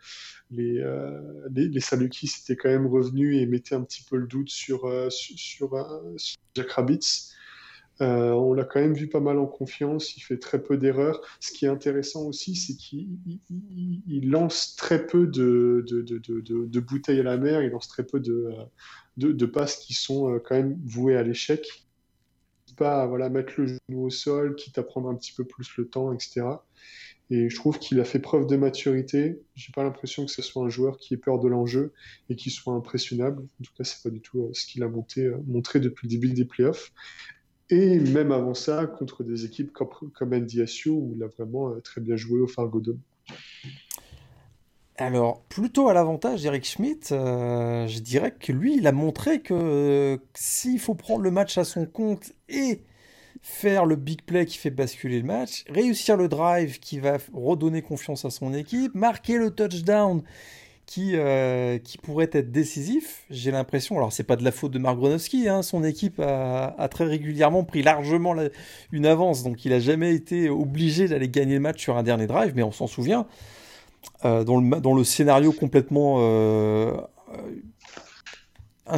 les, euh, les, les Salukis étaient quand même revenus et mettaient un petit peu le doute sur, sur, sur, Jack Rabbits. on l'a quand même vu pas mal en confiance, il fait très peu d'erreurs. Ce qui est intéressant aussi, c'est qu'il lance très peu de, de, de, de, bouteilles à la mer, il lance très peu de, de, passes qui sont quand même vouées à l'échec pas voilà, mettre le genou au sol, quitte à prendre un petit peu plus le temps, etc. Et je trouve qu'il a fait preuve de maturité. J'ai pas l'impression que ce soit un joueur qui ait peur de l'enjeu et qui soit impressionnable. En tout cas, c'est pas du tout euh, ce qu'il a euh, montré depuis le début des playoffs. Et même avant ça, contre des équipes comme, comme NDSU, où il a vraiment euh, très bien joué au Fargo Dome. Alors, plutôt à l'avantage d'Eric Schmidt, je dirais que lui, il a montré que s'il faut prendre le match à son compte et faire le big play qui fait basculer le match, réussir le drive qui va redonner confiance à son équipe, marquer le touchdown qui, euh, qui pourrait être décisif, j'ai l'impression, alors c'est pas de la faute de Mark Gronowski, hein, son équipe a, très régulièrement pris largement une avance, donc il a jamais été obligé d'aller gagner le match sur un dernier drive, mais on s'en souvient. Euh, dans, le, dans, le, scénario complètement euh, euh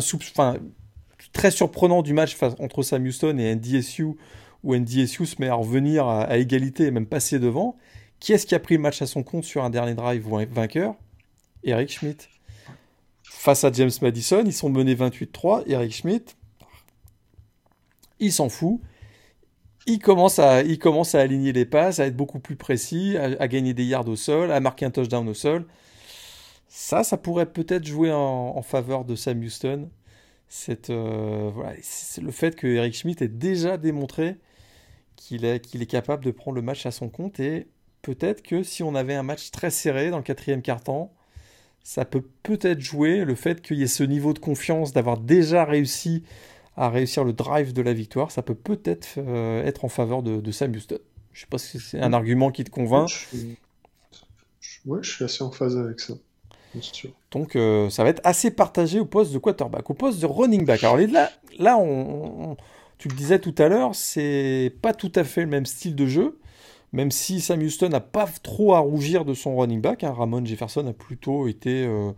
très surprenant du match entre Sam Houston et NDSU, où NDSU se met à revenir à, égalité et même passer devant. Qui est-ce qui a pris le match à son compte sur un dernier drive vainqueur? Eric Schmidt. Face à James Madison, ils sont menés 28-3. Eric Schmidt, il s'en fout il commence à aligner les passes, à être beaucoup plus précis, à, gagner des yards au sol, à marquer un touchdown au sol. Ça, ça pourrait peut-être jouer en, faveur de Sam Houston. C'est euh, voilà, le fait que Eric Schmidt ait déjà démontré qu'il est, qu'il est capable de prendre le match à son compte et peut-être que si on avait un match très serré dans le quatrième quart-temps, ça peut peut-être jouer le fait qu'il y ait ce niveau de confiance d'avoir déjà réussi à réussir le drive de la victoire, ça peut peut-être euh, être en faveur de, Sam Houston. Je sais pas si c'est un argument qui te convainc. Ouais, je suis, assez en phase avec ça. Donc euh, ça va être assez partagé au poste de quarterback. Au poste de running back, alors là, là on, tu le disais tout à l'heure, c'est pas tout à fait le même style de jeu. Même si Sam Houston n'a pas trop à rougir de son running back, hein, Ramon Jefferson a plutôt été euh,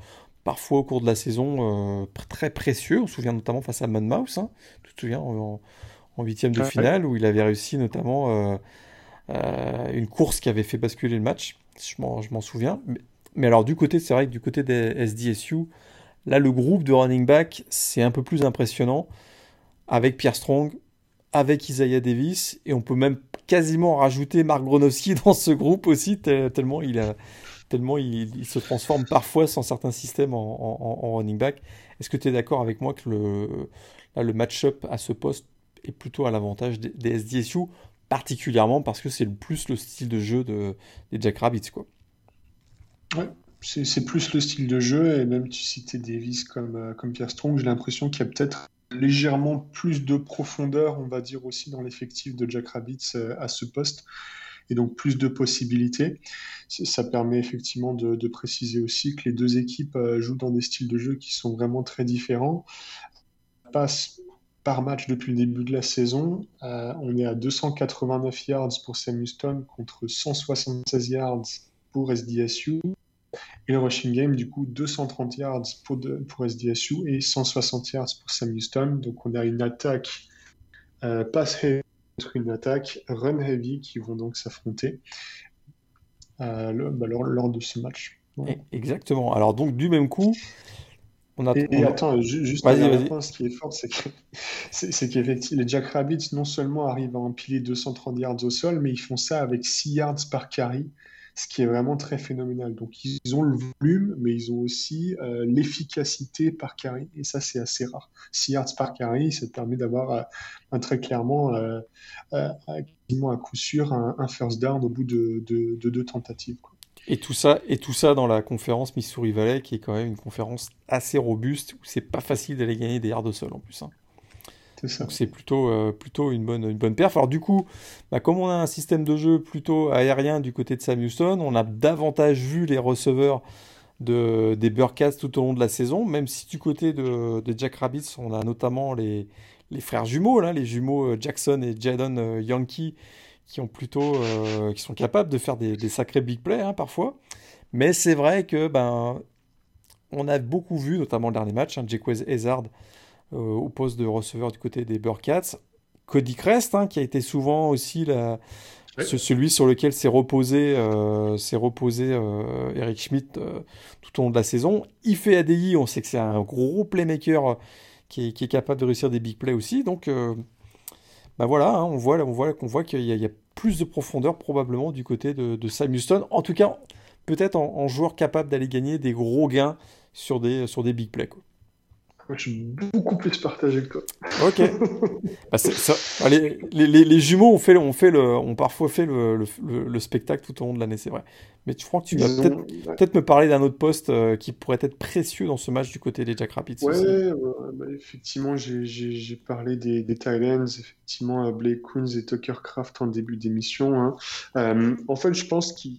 parfois au cours de la saison euh, très précieux. On se souvient notamment face à Monmouth, hein. tu te souviens, en huitième de finale, où il avait réussi notamment euh, euh, une course qui avait fait basculer le match. Je m'en souviens. Mais, alors du côté, c'est vrai que du côté des SDSU, là le groupe de running back, c'est un peu plus impressionnant avec Pierre Strong, avec Isaiah Davis, et on peut même quasiment rajouter Mark Gronowski [LAUGHS] dans ce groupe aussi, tellement il tellement il, se transforme parfois sans certains systèmes en, running back. Est-ce que tu es d'accord avec moi que le, le match-up à ce poste est plutôt à l'avantage des, SDSU, particulièrement parce que c'est le plus le style de jeu de, des Jack Rabbits quoi? Ouais, c'est plus le style de jeu, et même tu citais Davis comme, euh, comme Pierre Strong, j'ai l'impression qu'il y a peut-être légèrement plus de profondeur, on va dire aussi, dans l'effectif de Jack Rabbits euh, à ce poste et donc plus de possibilités. Ça permet effectivement de, préciser aussi que les deux équipes euh, jouent dans des styles de jeu qui sont vraiment très différents. Passe par match depuis le début de la saison, on est à 289 yards pour Sam Houston contre 176 yards pour SDSU. Et le rushing game, du coup, 230 yards pour, pour SDSU et 160 yards pour Sam Houston. Donc on a une attaque euh, pass une attaque run heavy qui vont donc s'affronter euh, bah, lors, de ce match. Exactement. Alors donc du même coup, on a. Et, attends, juste un point, ce qui est fort, c'est que [LAUGHS] c'est qu'effectivement les Jack Rabbits non seulement arrivent à empiler 230 yards au sol, mais ils font ça avec 6 yards par carry ce qui est vraiment très phénoménal. Donc ils ont le volume, mais ils ont aussi euh, l'efficacité par carry, et ça c'est assez rare. 6 yards par carry, ça te permet d'avoir euh, très clairement, euh, à coup sûr, un, first down au bout de, deux tentatives. Et tout ça, et tout ça dans la conférence Missouri Valley, qui est quand même une conférence assez robuste, où c'est pas facile d'aller gagner des yards de sol en plus. Hein. C'est plutôt, euh, plutôt une bonne, une bonne perf. Alors du coup, bah, comme on a un système de jeu plutôt aérien du côté de Sam Houston, on a davantage vu les receveurs de, des Burkats tout au long de la saison, même si du côté de, Jack Rabbits, on a notamment les, frères jumeaux, les jumeaux euh, Jackson et Jadon euh, Yankee, qui, ont plutôt, qui sont capables de faire des, sacrés big plays hein, parfois. Mais c'est vrai que ben, on a beaucoup vu, notamment le dernier match, hein, Hazard au poste de receveur du côté des Burkats. Cody Crest, hein, qui a été souvent aussi la, celui sur lequel s'est reposé, euh, reposé euh, Eric Schmidt tout au long de la saison. Il fait ADI, on sait que c'est un gros playmaker qui est, capable de réussir des big plays aussi. Donc, bah voilà, hein, on voit, on voit qu'on voit qu'il y, a plus de profondeur probablement du côté de, Sam Houston. En tout cas, peut-être en, joueur capable d'aller gagner des gros gains sur des, sur des big plays. Moi, je suis beaucoup plus partagé que toi. Ok. [LAUGHS] Bah, les, les, les, jumeaux ont, fait, ont, fait le, ont parfois fait le, le, spectacle tout au long de l'année, c'est vrai. Mais tu crois que tu vas peut-être me parler d'un autre poste euh, qui pourrait être précieux dans ce match du côté des Jack Rapids Ouais, bah, effectivement, j'ai parlé des, des Thailands, effectivement, Blake Coons et Tucker Craft en début d'émission. Hein. Euh, en fait, je pense que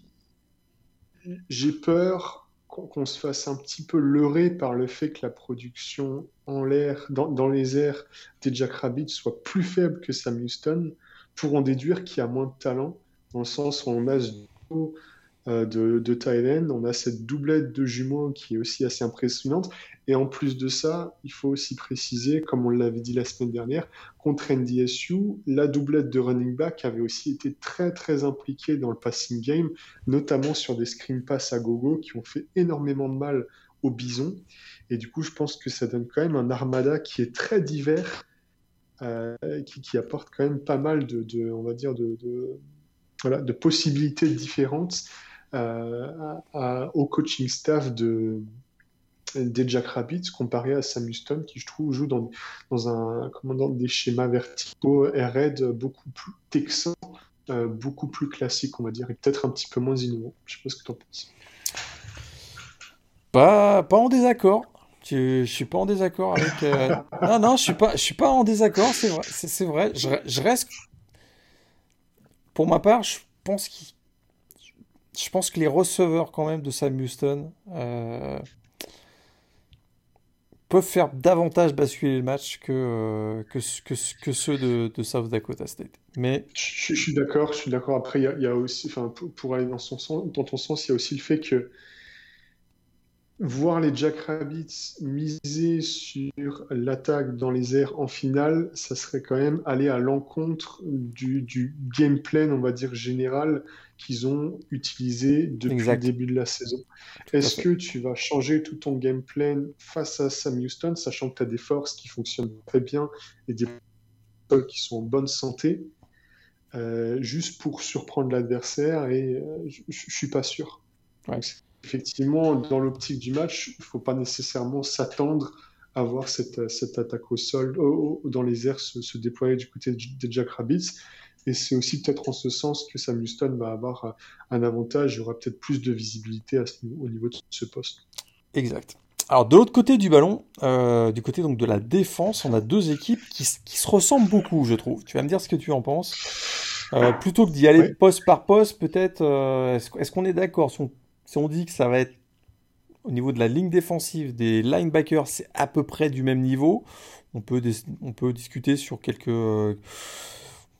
j'ai peur qu'on se fasse un petit peu leurrer par le fait que la production en l'air, dans, les airs des Jack Rabbits soit plus faible que Sam Houston, pour en déduire qu'il y a moins de talent, dans le sens où on a de, de Thailand. On a cette doublette de jumeaux qui est aussi assez impressionnante. Et en plus de ça, il faut aussi préciser, comme on l'avait dit la semaine dernière, contre NDSU, la doublette de running back avait aussi été très très impliquée dans le passing game, notamment sur des screen pass à gogo qui ont fait énormément de mal aux bisons. Et du coup, je pense que ça donne quand même un armada qui est très divers, euh, qui, apporte quand même pas mal de, on va dire, de, voilà, de possibilités différentes au coaching staff de, des Jack Rabbits comparé à Sam Houston qui je trouve joue dans, dans, un, comment, des schémas verticaux R-Red beaucoup plus texans, euh, beaucoup plus classiques on va dire et peut-être un petit peu moins innovants. Je sais pas ce que tu en penses. Pas, pas en désaccord. Je, je suis pas en désaccord avec. Euh, [LAUGHS] non, non, je suis pas, je suis pas en désaccord. C'est vrai, c'est, vrai. Je, je, reste. Pour ma part, je pense qu'il je pense que les receveurs quand même de Sam Houston euh, peuvent faire davantage basculer le match que, euh, que, ceux de, South Dakota State. Mais... Je, suis d'accord, je suis d'accord. Après, il y, a aussi, pour, pour aller dans ton sens, il y a aussi le fait que voir les Jack Rabbits miser sur l'attaque dans les airs en finale, ça serait quand même aller à l'encontre du, du game plan, on va dire, général qu'ils ont utilisé depuis le début de la saison. Est-ce que tu vas changer tout ton game plan face à Sam Houston, sachant que tu as des forces qui fonctionnent très bien et des qui sont en bonne santé, euh, juste pour surprendre l'adversaire Et euh, je ne suis pas sûr effectivement, dans l'optique du match, il ne faut pas nécessairement s'attendre à voir cette, cette, attaque au sol, dans les airs se, déployer du côté des Jack Rabbits. Et c'est aussi peut-être en ce sens que Sam Houston va avoir un avantage, il y aura peut-être plus de visibilité à ce niveau, au niveau de ce poste. Exact. Alors de l'autre côté du ballon, euh, du côté donc de la défense, on a deux équipes qui, qui, se ressemblent beaucoup, je trouve. Tu vas me dire ce que tu en penses. Euh, plutôt que d'y aller poste par poste, peut-être, euh, est-ce qu'on est, d'accord si on dit que ça va être au niveau de la ligne défensive des linebackers, c'est à peu près du même niveau. On peut, on peut discuter sur quelques. Euh,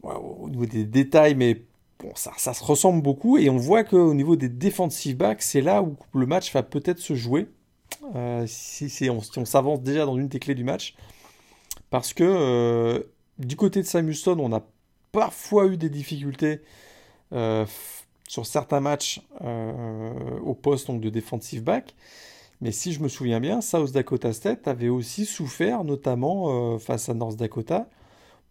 au niveau des détails, mais bon, ça, ça, se ressemble beaucoup. Et on voit qu'au niveau des defensive backs, c'est là où le match va peut-être se jouer. Euh, si, on, s'avance déjà dans une des clés du match. Parce que euh, du côté de Sam on a parfois eu des difficultés sur certains matchs euh, au poste donc, de defensive back. Mais si je me souviens bien, South Dakota State avait aussi souffert, notamment euh, face à North Dakota,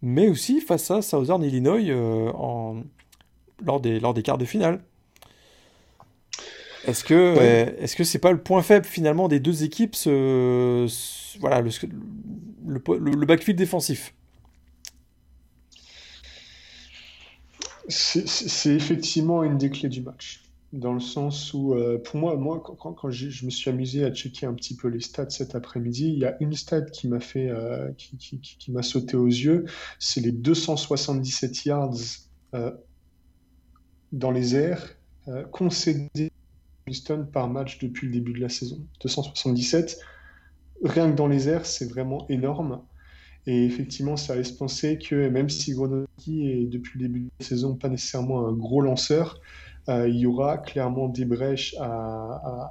mais aussi face à Southern Illinois euh, en, lors, des, lors des quarts de finale. Est-ce que est-ce que c'est pas le point faible finalement des deux équipes, ce, voilà le, le, backfield défensif? C'est effectivement une des clés du match. dans le sens où, euh, pour moi, moi quand, je me suis amusé à checker un petit peu les stats cet après-midi, il y a une stat qui m'a fait, euh, qui, m'a sauté aux yeux, c'est les 277 yards euh, dans les airs concédés Houston par match depuis le début de la saison. 277, rien que dans les airs, c'est vraiment énorme. Et effectivement, ça laisse penser que même si Gronowski est depuis le début de la saison pas nécessairement un gros lanceur, euh, il y aura clairement des brèches à,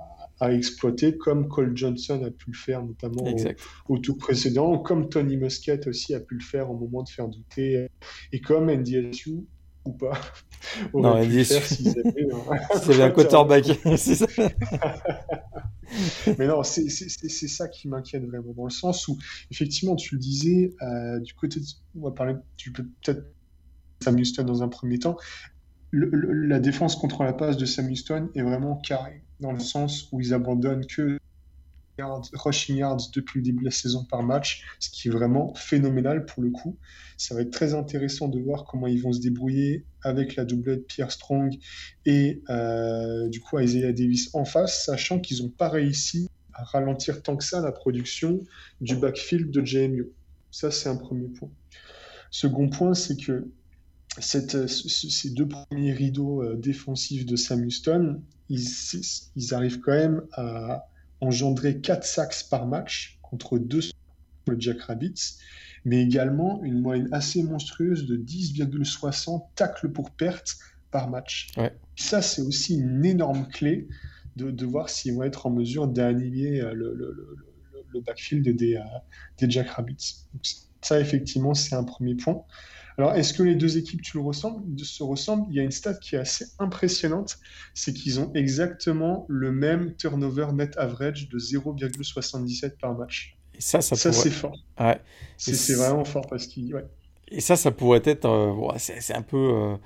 exploiter, comme Cole Johnson a pu le faire notamment au, tour précédent, comme Tony Muscat aussi a pu le faire au moment de faire douter, et comme NDSU ou pas. [LAUGHS] Non, NDSU, [LAUGHS] [LAUGHS] c'est un quarterback. Mais non, c'est ça qui m'inquiète vraiment, dans le sens où, effectivement, tu le disais, euh, du côté, on va parler, tu peux peut-être Sam Houston dans un premier temps, la défense contre la passe de Sam Houston est vraiment carrée, dans le sens où ils abandonnent que rushing yards depuis le début de la saison par match, ce qui est vraiment phénoménal pour le coup. Ça va être très intéressant de voir comment ils vont se débrouiller avec la doublette Pierre Strong et euh, du coup Isaiah Davis en face, sachant qu'ils n'ont pas réussi à ralentir tant que ça la production du backfield de JMU. Ça, c'est un premier point. Second point, c'est que euh, ces deux premiers rideaux euh, défensifs de Sam Houston, ils, arrivent quand même à engendrer 4 sacks par match contre 2 le Jack Rabbits, mais également une moyenne assez monstrueuse de 10,60 tacles pour perte par match. Ça, c'est aussi une énorme clé de, voir s'ils vont être en mesure d'annihiler euh, le, backfield des, des Jack Rabbits. ça, effectivement, c'est un premier point. Alors, est-ce que les deux équipes tu le ressembles, se ressemblent? Il y a une stat qui est assez impressionnante, c'est qu'ils ont exactement le même turnover net average de 0,77 par match. Et ça, ça, c'est fort. Ouais. C'est vraiment fort parce qu'il. Ouais. Et ça, ça pourrait être. Euh, c'est un peu. Euh,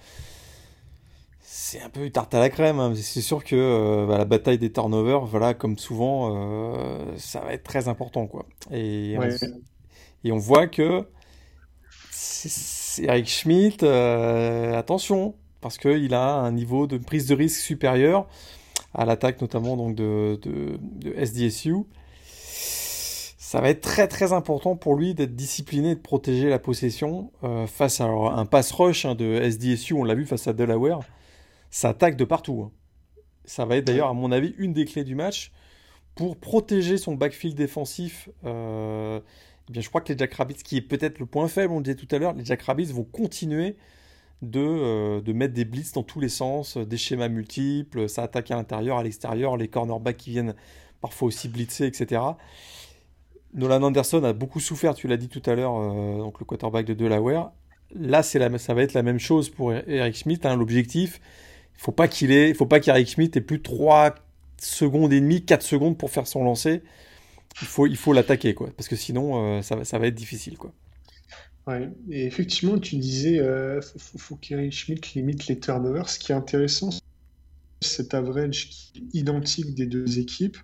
c'est un peu tarte à la crème. Hein. C'est sûr que euh, bah, la bataille des turnovers, voilà, comme souvent, ça va être très important. Quoi. Et, et on voit que Eric Schmidt, euh, attention, parce qu'il a un niveau de prise de risque supérieur à l'attaque notamment donc de, SDSU. Ça va être très très important pour lui d'être discipliné, de protéger la possession euh, face à un pass rush hein, de SDSU, on l'a vu face à Delaware, ça attaque de partout. Hein. Ça va être d'ailleurs à mon avis une des clés du match pour protéger son backfield défensif. Euh, eh je crois que les Jackrabbits, qui est peut-être le point faible, on le disait tout à l'heure, les Jackrabbits vont continuer de, euh, de, mettre des blitz dans tous les sens, des schémas multiples, ça attaque à l'intérieur, à l'extérieur, les cornerbacks qui viennent parfois aussi blitzer, etc. Nolan Anderson a beaucoup souffert, tu l'as dit tout à l'heure, euh, donc le quarterback de Delaware. Là, c'est la, ça va être la même chose pour Eric Schmidt. Hein, l'objectif, il faut pas qu'il ait, faut pas qu'Eric Schmidt ait plus de 3 secondes et demie, 4 secondes pour faire son lancer il faut il faut l'attaquer quoi parce que sinon euh, ça va ça va être difficile quoi. Ouais, et effectivement tu disais euh, faut, faut Schmidt limite les turnovers. Ce qui est intéressant, cet average identique des deux équipes,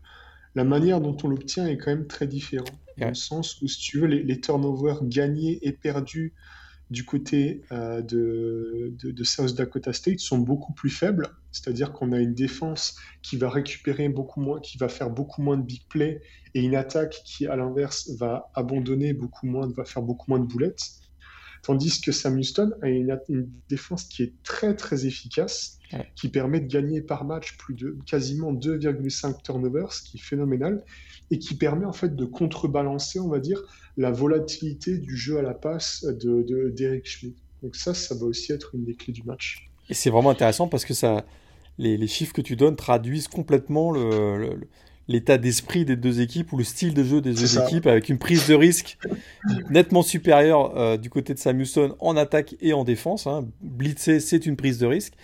la manière dont on l'obtient est quand même très différente. Dans le sens où si tu veux les, les turnovers gagnés et perdus du côté euh, de, de, South Dakota State sont beaucoup plus faibles. C'est-à-dire qu'on a une défense qui va récupérer beaucoup moins, qui va faire beaucoup moins de big play, et une attaque qui, à l'inverse, va abandonner beaucoup moins, va faire beaucoup moins de boulettes. Tandis que Sam Houston a une, défense qui est très très efficace, qui permet de gagner par match plus de quasiment 2,5 turnovers, ce qui est phénoménal, et qui permet en fait de contrebalancer, on va dire, la volatilité du jeu à la passe de d'Eric Schmidt. Donc ça, ça va aussi être une des clés du match. Et c'est vraiment intéressant parce que ça, les, les, chiffres que tu donnes traduisent complètement l'état d'esprit des deux équipes ou le style de jeu des deux équipes avec une prise de risque nettement supérieure euh, du côté de Sam Houston en attaque et en défense. Hein. Blitzer, c'est une prise de risque.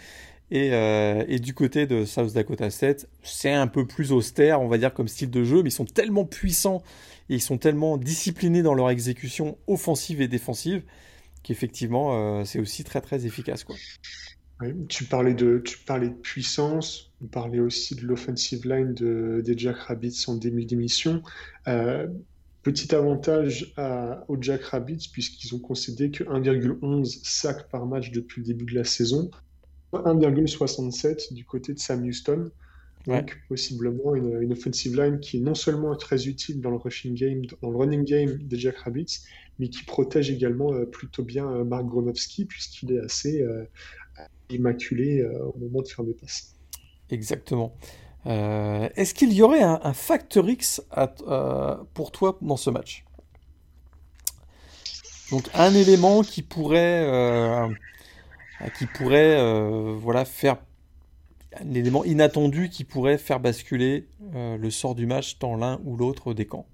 Et, euh, et, du côté de South Dakota State, c'est un peu plus austère, on va dire, comme style de jeu, mais ils sont tellement puissants ils sont tellement disciplinés dans leur exécution offensive et défensive qu'effectivement, euh, c'est aussi très très efficace. Quoi. tu, parlais de, tu parlais de puissance, on parlait aussi de l'offensive line de, des Jack Rabbits en début d'émission. Euh, petit avantage aux Jack Rabbits puisqu'ils ont concédé que 1,11 sacs par match depuis le début de la saison 1,67 du côté de Sam Houston. Donc, possiblement une, offensive line qui est non seulement très utile dans le rushing game, dans le running game des Jack Rabbits, mais qui protège également euh, plutôt bien euh, Mark Gronowski, puisqu'il est assez euh, immaculé au moment de faire des passes. Exactement. Est-ce qu'il y aurait un, facteur X pour toi dans ce match? Donc, un élément qui pourrait, qui pourrait voilà, faire un élément inattendu qui pourrait faire basculer euh, le sort du match dans l'un ou l'autre des camps.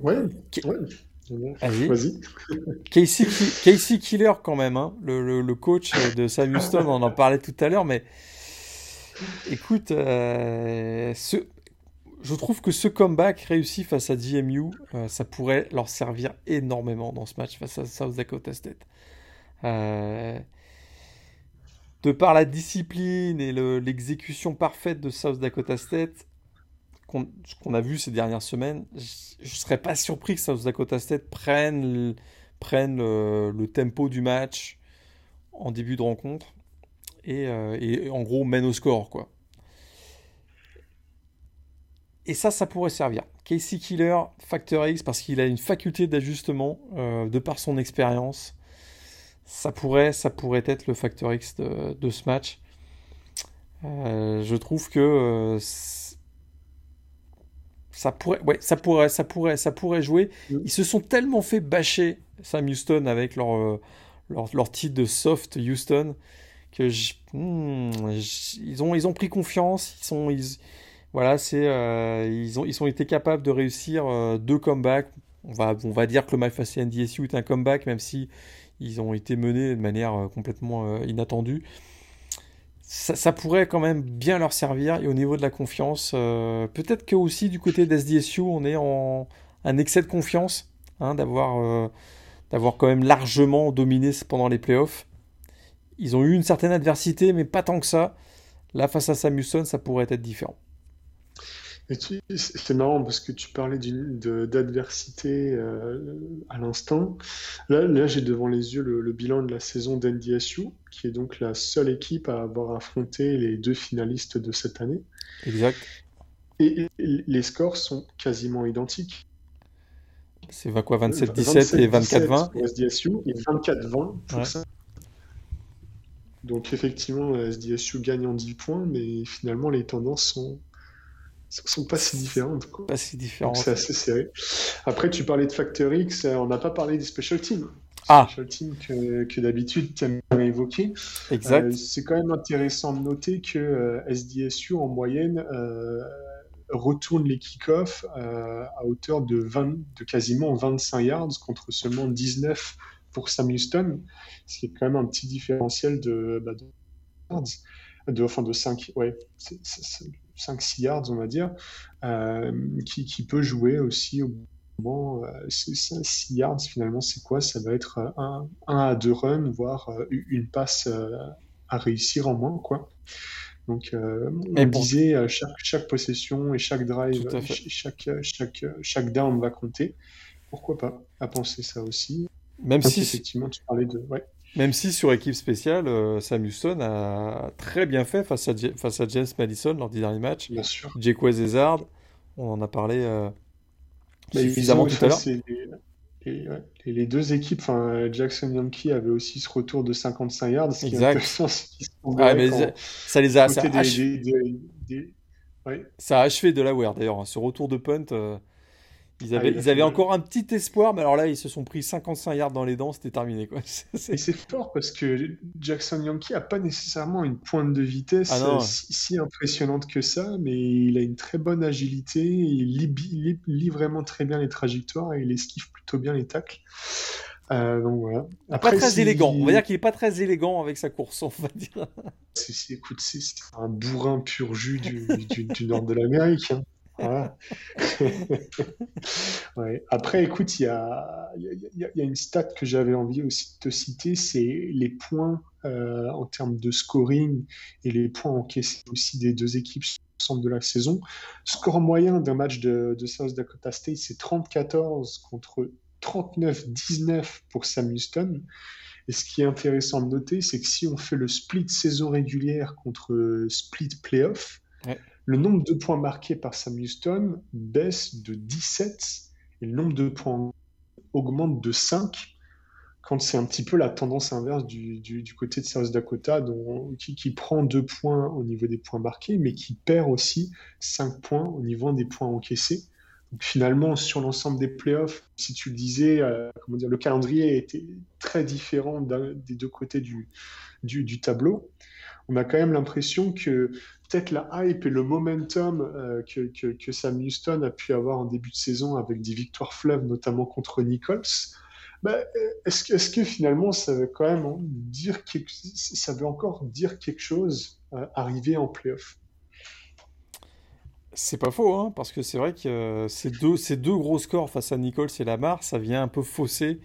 Ouais, Vas-y. Casey, Killer quand même, hein. le, coach de Sam Houston, on en parlait tout à l'heure, mais écoute, euh, ce, je trouve que ce comeback réussi face à GMU, euh, ça pourrait leur servir énormément dans ce match face à South Dakota State. Euh, de par la discipline et l'exécution parfaite de South Dakota State, ce qu'on a vu ces dernières semaines, je ne serais pas surpris que South Dakota State prenne, prenne le, tempo du match en début de rencontre et, euh, et en gros mène au score. quoi. Et ça, ça pourrait servir. Casey Killer, Factor X, parce qu'il a une faculté d'ajustement euh, de par son expérience. Ça pourrait, ça pourrait être le Factor X de, ce match. Euh, je trouve que euh, ça pourrait, ouais, ça pourrait, ça pourrait, ça pourrait jouer. Mm. Ils se sont tellement fait bâcher Sam Houston avec leur, leur, titre de soft Houston que hmm, ils ont, ils ont pris confiance. Ils sont, ils, voilà, c'est euh, ils ont ils été capables de réussir euh, deux comebacks. On va on va dire que le mal face à NDSU est un comeback, même si ils ont été menés de manière euh, complètement inattendue. Ça, pourrait quand même bien leur servir. Et au niveau de la confiance, peut-être que aussi du côté d'SDSU, on est en un excès de confiance, hein, d'avoir d'avoir quand même largement dominé pendant les playoffs. Ils ont eu une certaine adversité, mais pas tant que ça. Là, face à Samuelson, ça pourrait être différent. C'est marrant parce que tu parlais d'adversité euh, à l'instant. Là, là j'ai devant les yeux le, bilan de la saison d'NDSU, qui est donc la seule équipe à avoir affronté les deux finalistes de cette année. Exact. Et, les scores sont quasiment identiques. C'est quoi, 27-17 et 24-20 pour SDSU et 24-20 pour ça. Donc effectivement, SDSU gagne en 10 points, mais finalement les tendances sont sont pas si différentes. Pas si différentes. C'est assez serré. Après, tu parlais de Factor X, euh, on n'a pas parlé des special teams. Ah. Special teams que, que d'habitude tu aimes évoquer. Exact. Euh, c'est quand même intéressant de noter que euh, SDSU, en moyenne, retourne les kick-offs à hauteur de, 20, de quasiment 25 yards contre seulement 19 pour Sam Houston, ce qui est quand même un petit différentiel de, bah, de yards. De, enfin, de 5, ouais, 5-6 yards, on va dire, euh, qui, qui, peut jouer aussi au moment. 6 euh, yards, finalement, c'est quoi? Ça va être un, à deux runs, voire euh, une passe à réussir en moins, quoi. Donc, on disait chaque, chaque, possession et chaque drive, chaque, chaque, chaque down va compter. Pourquoi pas à penser ça aussi Même si effectivement tu parlais de ouais. Même si sur équipe spéciale, euh, Sam Houston a très bien fait face à, face à James Madison lors du dernier match. Bien sûr. Zezard, on en a parlé euh, suffisamment tout à l'heure. Et, les deux équipes, Jackson Yankee avait aussi ce retour de 55 yards. Ce exact. ah, mais ça les a. Ça, ça, a achevé de la wear d'ailleurs. Hein. Ce retour de punt. Euh, ils avaient, ils avaient encore un petit espoir, mais alors là, ils se sont pris 55 yards dans les dents, c'était terminé. Quoi. [LAUGHS] Et c'est fort parce que Jackson Yankee n'a pas nécessairement une pointe de vitesse ah si, impressionnante que ça, mais il a une très bonne agilité, il lit, vraiment très bien les trajectoires et il esquive plutôt bien les tacles. Euh, donc voilà. Après, pas très élégant. On va dire qu'il est pas très élégant avec sa course, on va dire. C'est, écoute, c'est un bourrin pur jus du, du, nord de l'Amérique. Hein. [LAUGHS] Après, écoute, il y a, une stat que j'avais envie aussi de te citer, c'est les points euh, en termes de scoring et les points encaissés aussi des deux équipes sur l'ensemble de la saison. Score moyen d'un match de, South Dakota State, c'est 34 contre 39-19 pour Sam Houston. Et ce qui est intéressant de noter, c'est que si on fait le split saison régulière contre split playoff, le nombre de points marqués par Sam Houston baisse de 17 et le nombre de points augmente de 5 quand c'est un petit peu la tendance inverse du, côté de South Dakota, qui, prend 2 points au niveau des points marqués, mais qui perd aussi 5 points au niveau des points encaissés. Donc finalement, sur l'ensemble des playoffs, si tu le disais, euh, comment dire, le calendrier était très différent des deux côtés du, tableau. On a quand même l'impression que peut-être la hype et le momentum euh, que, que, Sam Houston a pu avoir en début de saison avec des victoires fleuves, notamment contre Nichols, bah, est-ce que, finalement ça veut quand même dire ça veut encore dire quelque chose euh, arriver en playoff? C'est pas faux, hein, parce que c'est vrai que euh, ces, deux, ces deux gros scores face à Nichols et Lamar, ça vient un peu fausser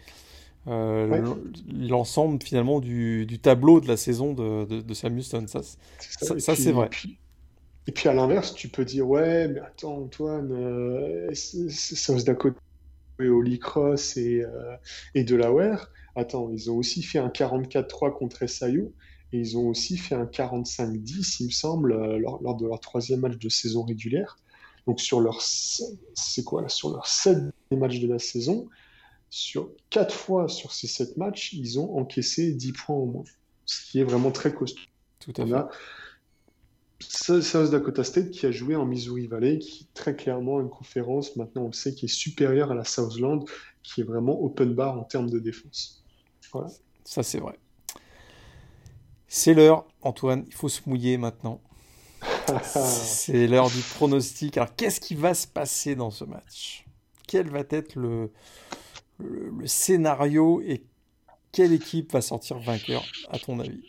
euh, l'ensemble finalement du, du, tableau de la saison de, de, Sam Houston. Ça, ça, c'est vrai. Et puis, à l'inverse, tu peux dire Ouais, mais attends, Antoine, euh, South Dakota et Holy Cross et, euh, et Delaware, attends, ils ont aussi fait un 44-3 contre SIU. Et ils ont aussi fait un 45-10, il me semble, euh, lors, de leur troisième match de saison régulière. Donc sur leur, c'est quoi, sur leurs sept matchs de la saison, sur quatre fois sur ces sept matchs, ils ont encaissé 10 points au moins, ce qui est vraiment très costaud. Tout à fait. South Dakota State qui a joué en Missouri Valley, qui très clairement une conférence, maintenant on le sait, qui est supérieure à la Southland, qui est vraiment open bar en termes de défense. Voilà. Ça c'est vrai. C'est l'heure, Antoine, il faut se mouiller maintenant. [LAUGHS] C'est l'heure du pronostic. Alors, qu'est-ce qui va se passer dans ce match? Quel va être le, le, scénario et quelle équipe va sortir vainqueur, à ton avis?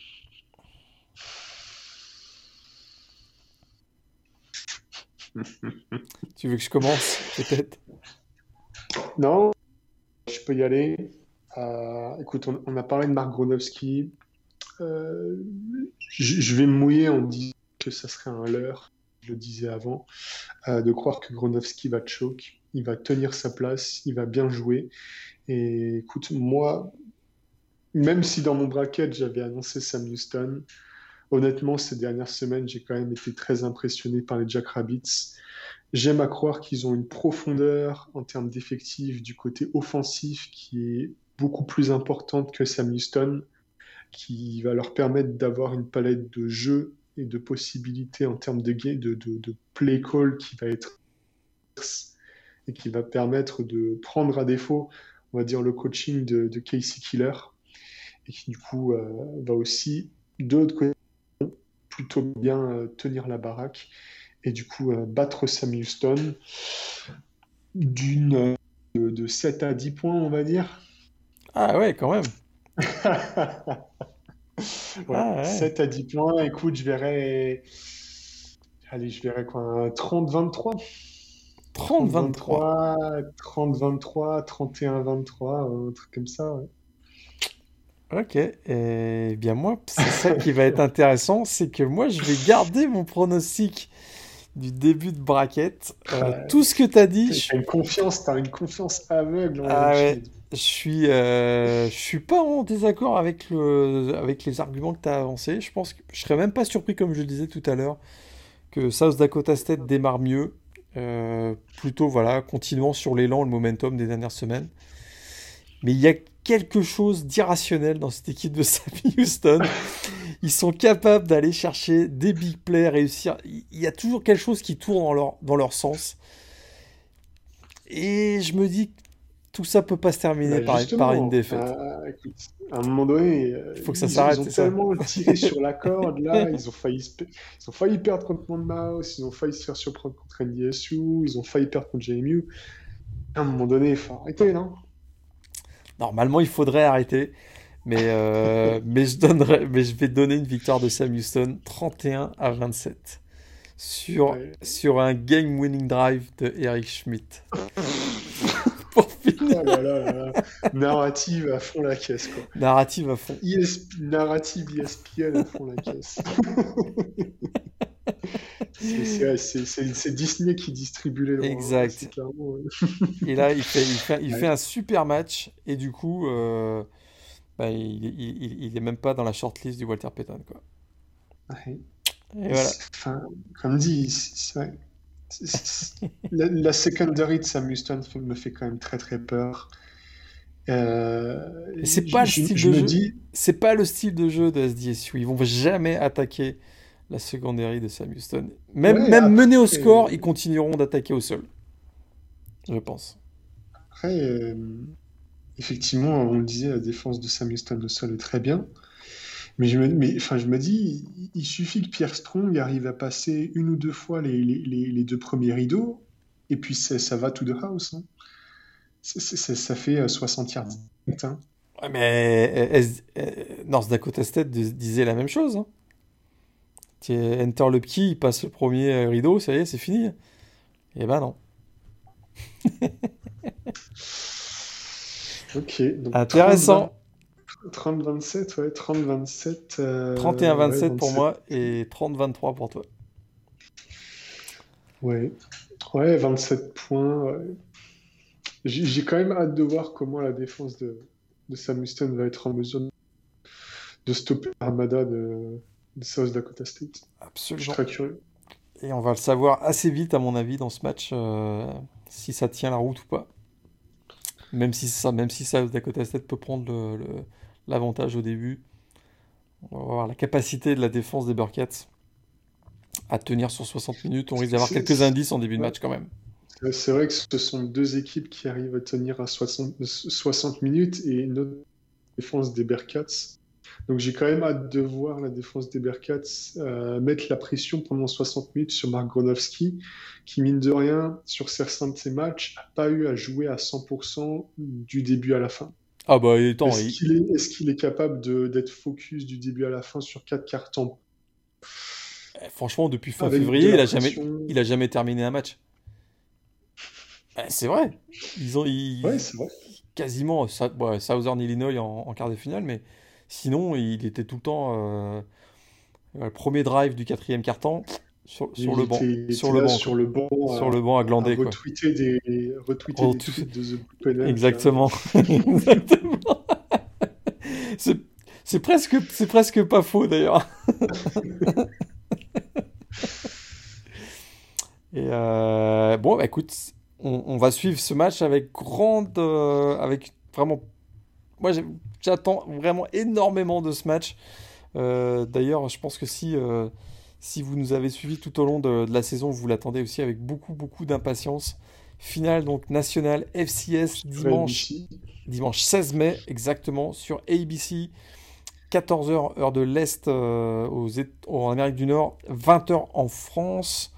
[LAUGHS] Tu veux que je commence, peut-être? Non, je peux y aller. Euh, écoute, on, a parlé de Marc Gronowski. Euh, je, vais me mouiller en disant que ça serait un leurre, je le disais avant, euh, de croire que Gronowski va choke. Il va tenir sa place, il va bien jouer. Et écoute, moi, même si dans mon bracket j'avais annoncé Sam Houston, honnêtement, ces dernières semaines, j'ai quand même été très impressionné par les Jack Rabbits. J'aime à croire qu'ils ont une profondeur en termes d'effectifs du côté offensif qui est beaucoup plus importante que Sam Houston qui va leur permettre d'avoir une palette de jeux et de possibilités en termes de, de, de, play call qui va être et qui va permettre de prendre à défaut, on va dire, le coaching de, Casey Killer et qui du coup euh, va aussi, de l'autre côté, plutôt bien euh, tenir la baraque et du coup euh, battre Sam Houston d'une de 7 à 10 points, on va dire. Ah ouais, quand même. [LAUGHS] 7 ah, à 10 points. Écoute, je verrai. Allez, je verrai quoi 30-23 30-23 30-23, 31-23, un truc comme ça. Ok, et bien moi, c'est ça qui va être intéressant, c'est que moi je vais garder mon pronostic du début de bracket. Euh, tout ce que tu as dit. Tu as une confiance, as une confiance aveugle. Ah ouais, je suis, euh, je suis pas en désaccord avec, le, avec les arguments que tu as avancés. Je pense que je serais même pas surpris, comme je le disais tout à l'heure, que South Dakota State démarre mieux. Euh, plutôt, voilà, continuant sur l'élan, le momentum des dernières semaines. Mais il y a quelque chose d'irrationnel dans cette équipe de Sammy [LAUGHS] Houston. Ils sont capables d'aller chercher des big plays, réussir. Il y a toujours quelque chose qui tourne dans leur, dans leur sens. Et je me dis tout ça peut pas se terminer bah, par, une défaite. Euh, à un moment donné, il faut que ça s'arrête. Ils ont tellement tiré [LAUGHS] sur la corde là, ils ont failli, ils ont failli perdre contre Monmouth, ils ont failli se faire surprendre contre NDSU, ils ont failli perdre contre JMU. À un moment donné, il faut arrêter, non? Normalement, il faudrait arrêter. Mais, euh, [LAUGHS] mais, je donnerai, mais je vais donner une victoire de Sam Houston 31 à 27 sur, sur un game winning drive de Eric Schmidt. [LAUGHS] Oh narrative à fond la caisse, quoi. Narrative à fond. narrative ESPN à fond la caisse. [LAUGHS] c'est Disney qui distribue les droits. Hein, exact. et là, il fait, il fait, il fait un super match et du coup, euh, bah, il, il, il, est même pas dans la shortlist du Walter Payton. Quoi. Et voilà. Enfin, comme dit, la, la, secondary de Sam Houston me fait quand même très très peur. Euh, c'est pas le style de jeu. Dis... C'est pas le style de jeu de SDSU. Ils vont jamais attaquer la secondary de Sam Houston. Même, même menés au score, ils continueront d'attaquer au sol. Je pense. Après, euh, effectivement, on le disait, la défense de Sam Houston au sol est très bien. Mais je me, mais, enfin, je me dis, il suffit que Pierre Strong arrive à passer une ou deux fois les, les, les deux premiers rideaux, et puis ça va to the house. Hein. ça fait 60 euh, yards. Hein. Ouais, mais euh, euh, North Dakota State disait la même chose. Hein. Enter le petit, il passe le premier rideau, ça y est, c'est fini. Eh ben non. [LAUGHS] ok. Intéressant. 30-27, ouais, 30-27. 31-27 pour moi et 30-23 pour toi. Ouais, ouais 27 points. J'ai quand même hâte de voir comment la défense de, de Sam Houston va être en mesure de stopper l'armada de, de, South Dakota State. Absolument. Je suis très curieux. Et on va le savoir assez vite, à mon avis, dans ce match, euh, si ça tient la route ou pas. Même si, ça, même si South Dakota State peut prendre le l'avantage au début. On va voir la capacité de la défense des Burkats à tenir sur 60 minutes. On risque d'avoir quelques indices en début de match quand même. C'est vrai que ce sont deux équipes qui arrivent à tenir à 60, 60 minutes et notre défense des Bearcats. Donc j'ai quand même hâte de voir la défense des Bearcats euh, mettre la pression pendant 60 minutes sur Mark Gronowski, qui mine de rien, sur certains de ses matchs, n'a pas eu à jouer à 100% du début à la fin. Ah bah, Est-ce qu'il est, capable d'être focus du début à la fin sur quatre cartons eh, Franchement, depuis fin février, il a, jamais, il a jamais terminé un match. Eh, c'est vrai. Ils ont ouais, c'est vrai. quasiment Southern Illinois en, quart de finale, mais sinon, il était tout le temps euh, le premier drive du quatrième carton sur, le banc. Sur le banc, sur le banc. Sur le banc à glander. Retweeter des, retweeter des tweets de The Exactement. Exactement. [LAUGHS] [LAUGHS] c'est presque, c'est presque pas faux d'ailleurs. [LAUGHS] Euh, bon, bah, écoute, on, va suivre ce match avec grande, euh, avec vraiment. Moi, j'attends vraiment énormément de ce match. Euh, d'ailleurs, je pense que si si vous nous avez suivis tout au long de, la saison, vous l'attendez aussi avec beaucoup, beaucoup d'impatience. Finale donc nationale FCS dimanche, dimanche 16 mai exactement sur ABC. 14h heure de l'Est euh, aux, en Amérique du Nord, 20h en France,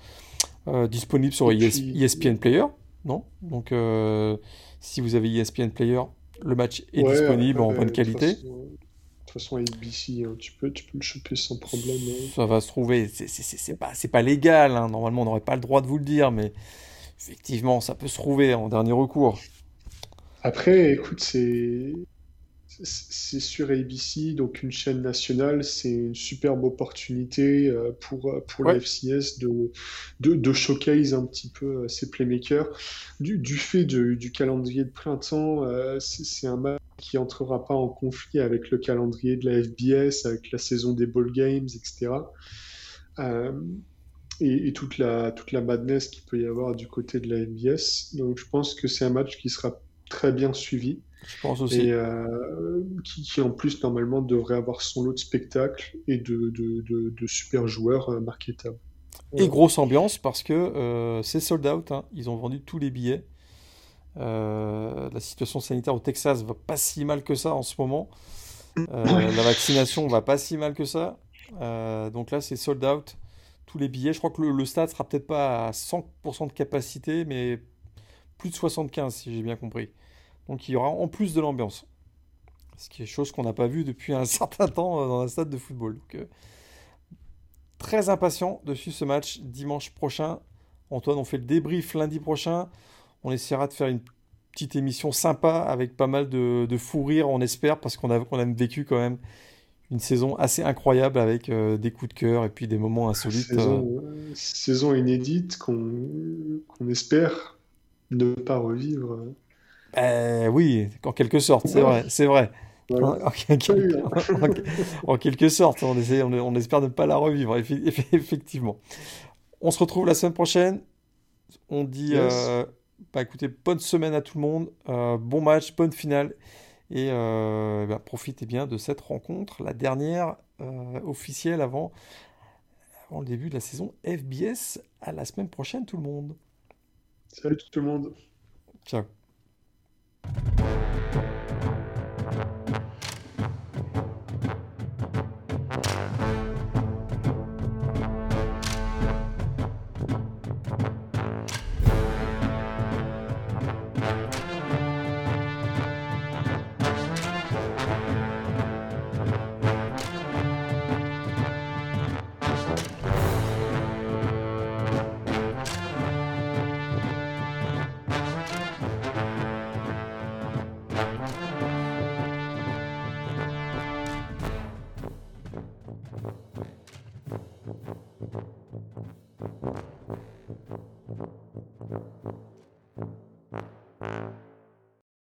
euh, disponible sur ESPN e Player, non? Donc euh, si vous avez ESPN Player, le match est disponible en bonne qualité. De toute façon, ABC, hein, tu, peux, tu peux le choper sans problème. Hein. Ça va se trouver. C'est pas, pas légal. Hein. Normalement, on n'aurait pas le droit de vous le dire, mais effectivement, ça peut se trouver en dernier recours. Après, écoute, c'est c'est sur ABC, donc une chaîne nationale, c'est une superbe opportunité euh, pour, euh, pour la FCS de, de, de, showcase un petit peu ses euh, playmakers. Du, du fait du calendrier de printemps, c'est un match qui entrera pas en conflit avec le calendrier de la FBS, avec la saison des ball games, etc. et, et, toute, la, toute la madness qu'il peut y avoir du côté de la FBS. Donc je pense que c'est un match qui sera très bien suivi. Je pense aussi. Et euh, qui, en plus, normalement, devrait avoir son lot de spectacles et de, de, de, super joueurs euh, marketables. Et grosse ambiance parce que euh, c'est sold out. Hein. Ils ont vendu tous les billets. la situation sanitaire au Texas va pas si mal que ça en ce moment. la vaccination va pas si mal que ça. donc là, c'est sold out. Tous les billets. Je crois que le, stade sera peut-être pas à 100% de capacité, mais plus de 75 si j'ai bien compris. Donc il y aura en plus de l'ambiance. Ce qui est chose qu'on n'a pas vu depuis un [LAUGHS] certain temps euh, dans un stade de football. Euh, très impatient de suivre ce match dimanche prochain. Antoine, on fait le débrief lundi prochain. On essaiera de faire une petite émission sympa avec pas mal de, fou rire, on espère, parce qu'on a, vécu quand même une saison assez incroyable avec des coups de cœur et puis des moments insolites. Saison, saison inédite qu'on espère ne pas revivre. Eh oui, en quelque sorte, c'est vrai, c'est vrai. [LAUGHS] En, quelque sorte, on, essaie, on, espère ne pas la revivre, effectivement. On se retrouve la semaine prochaine. On dit, euh, bah, écoutez, bonne semaine à tout le monde, euh, bon match, bonne finale, et euh, bah, profitez bien de cette rencontre, la dernière euh, officielle avant le début de la saison FBS. À la semaine prochaine, tout le monde. Salut tout le monde. Ciao.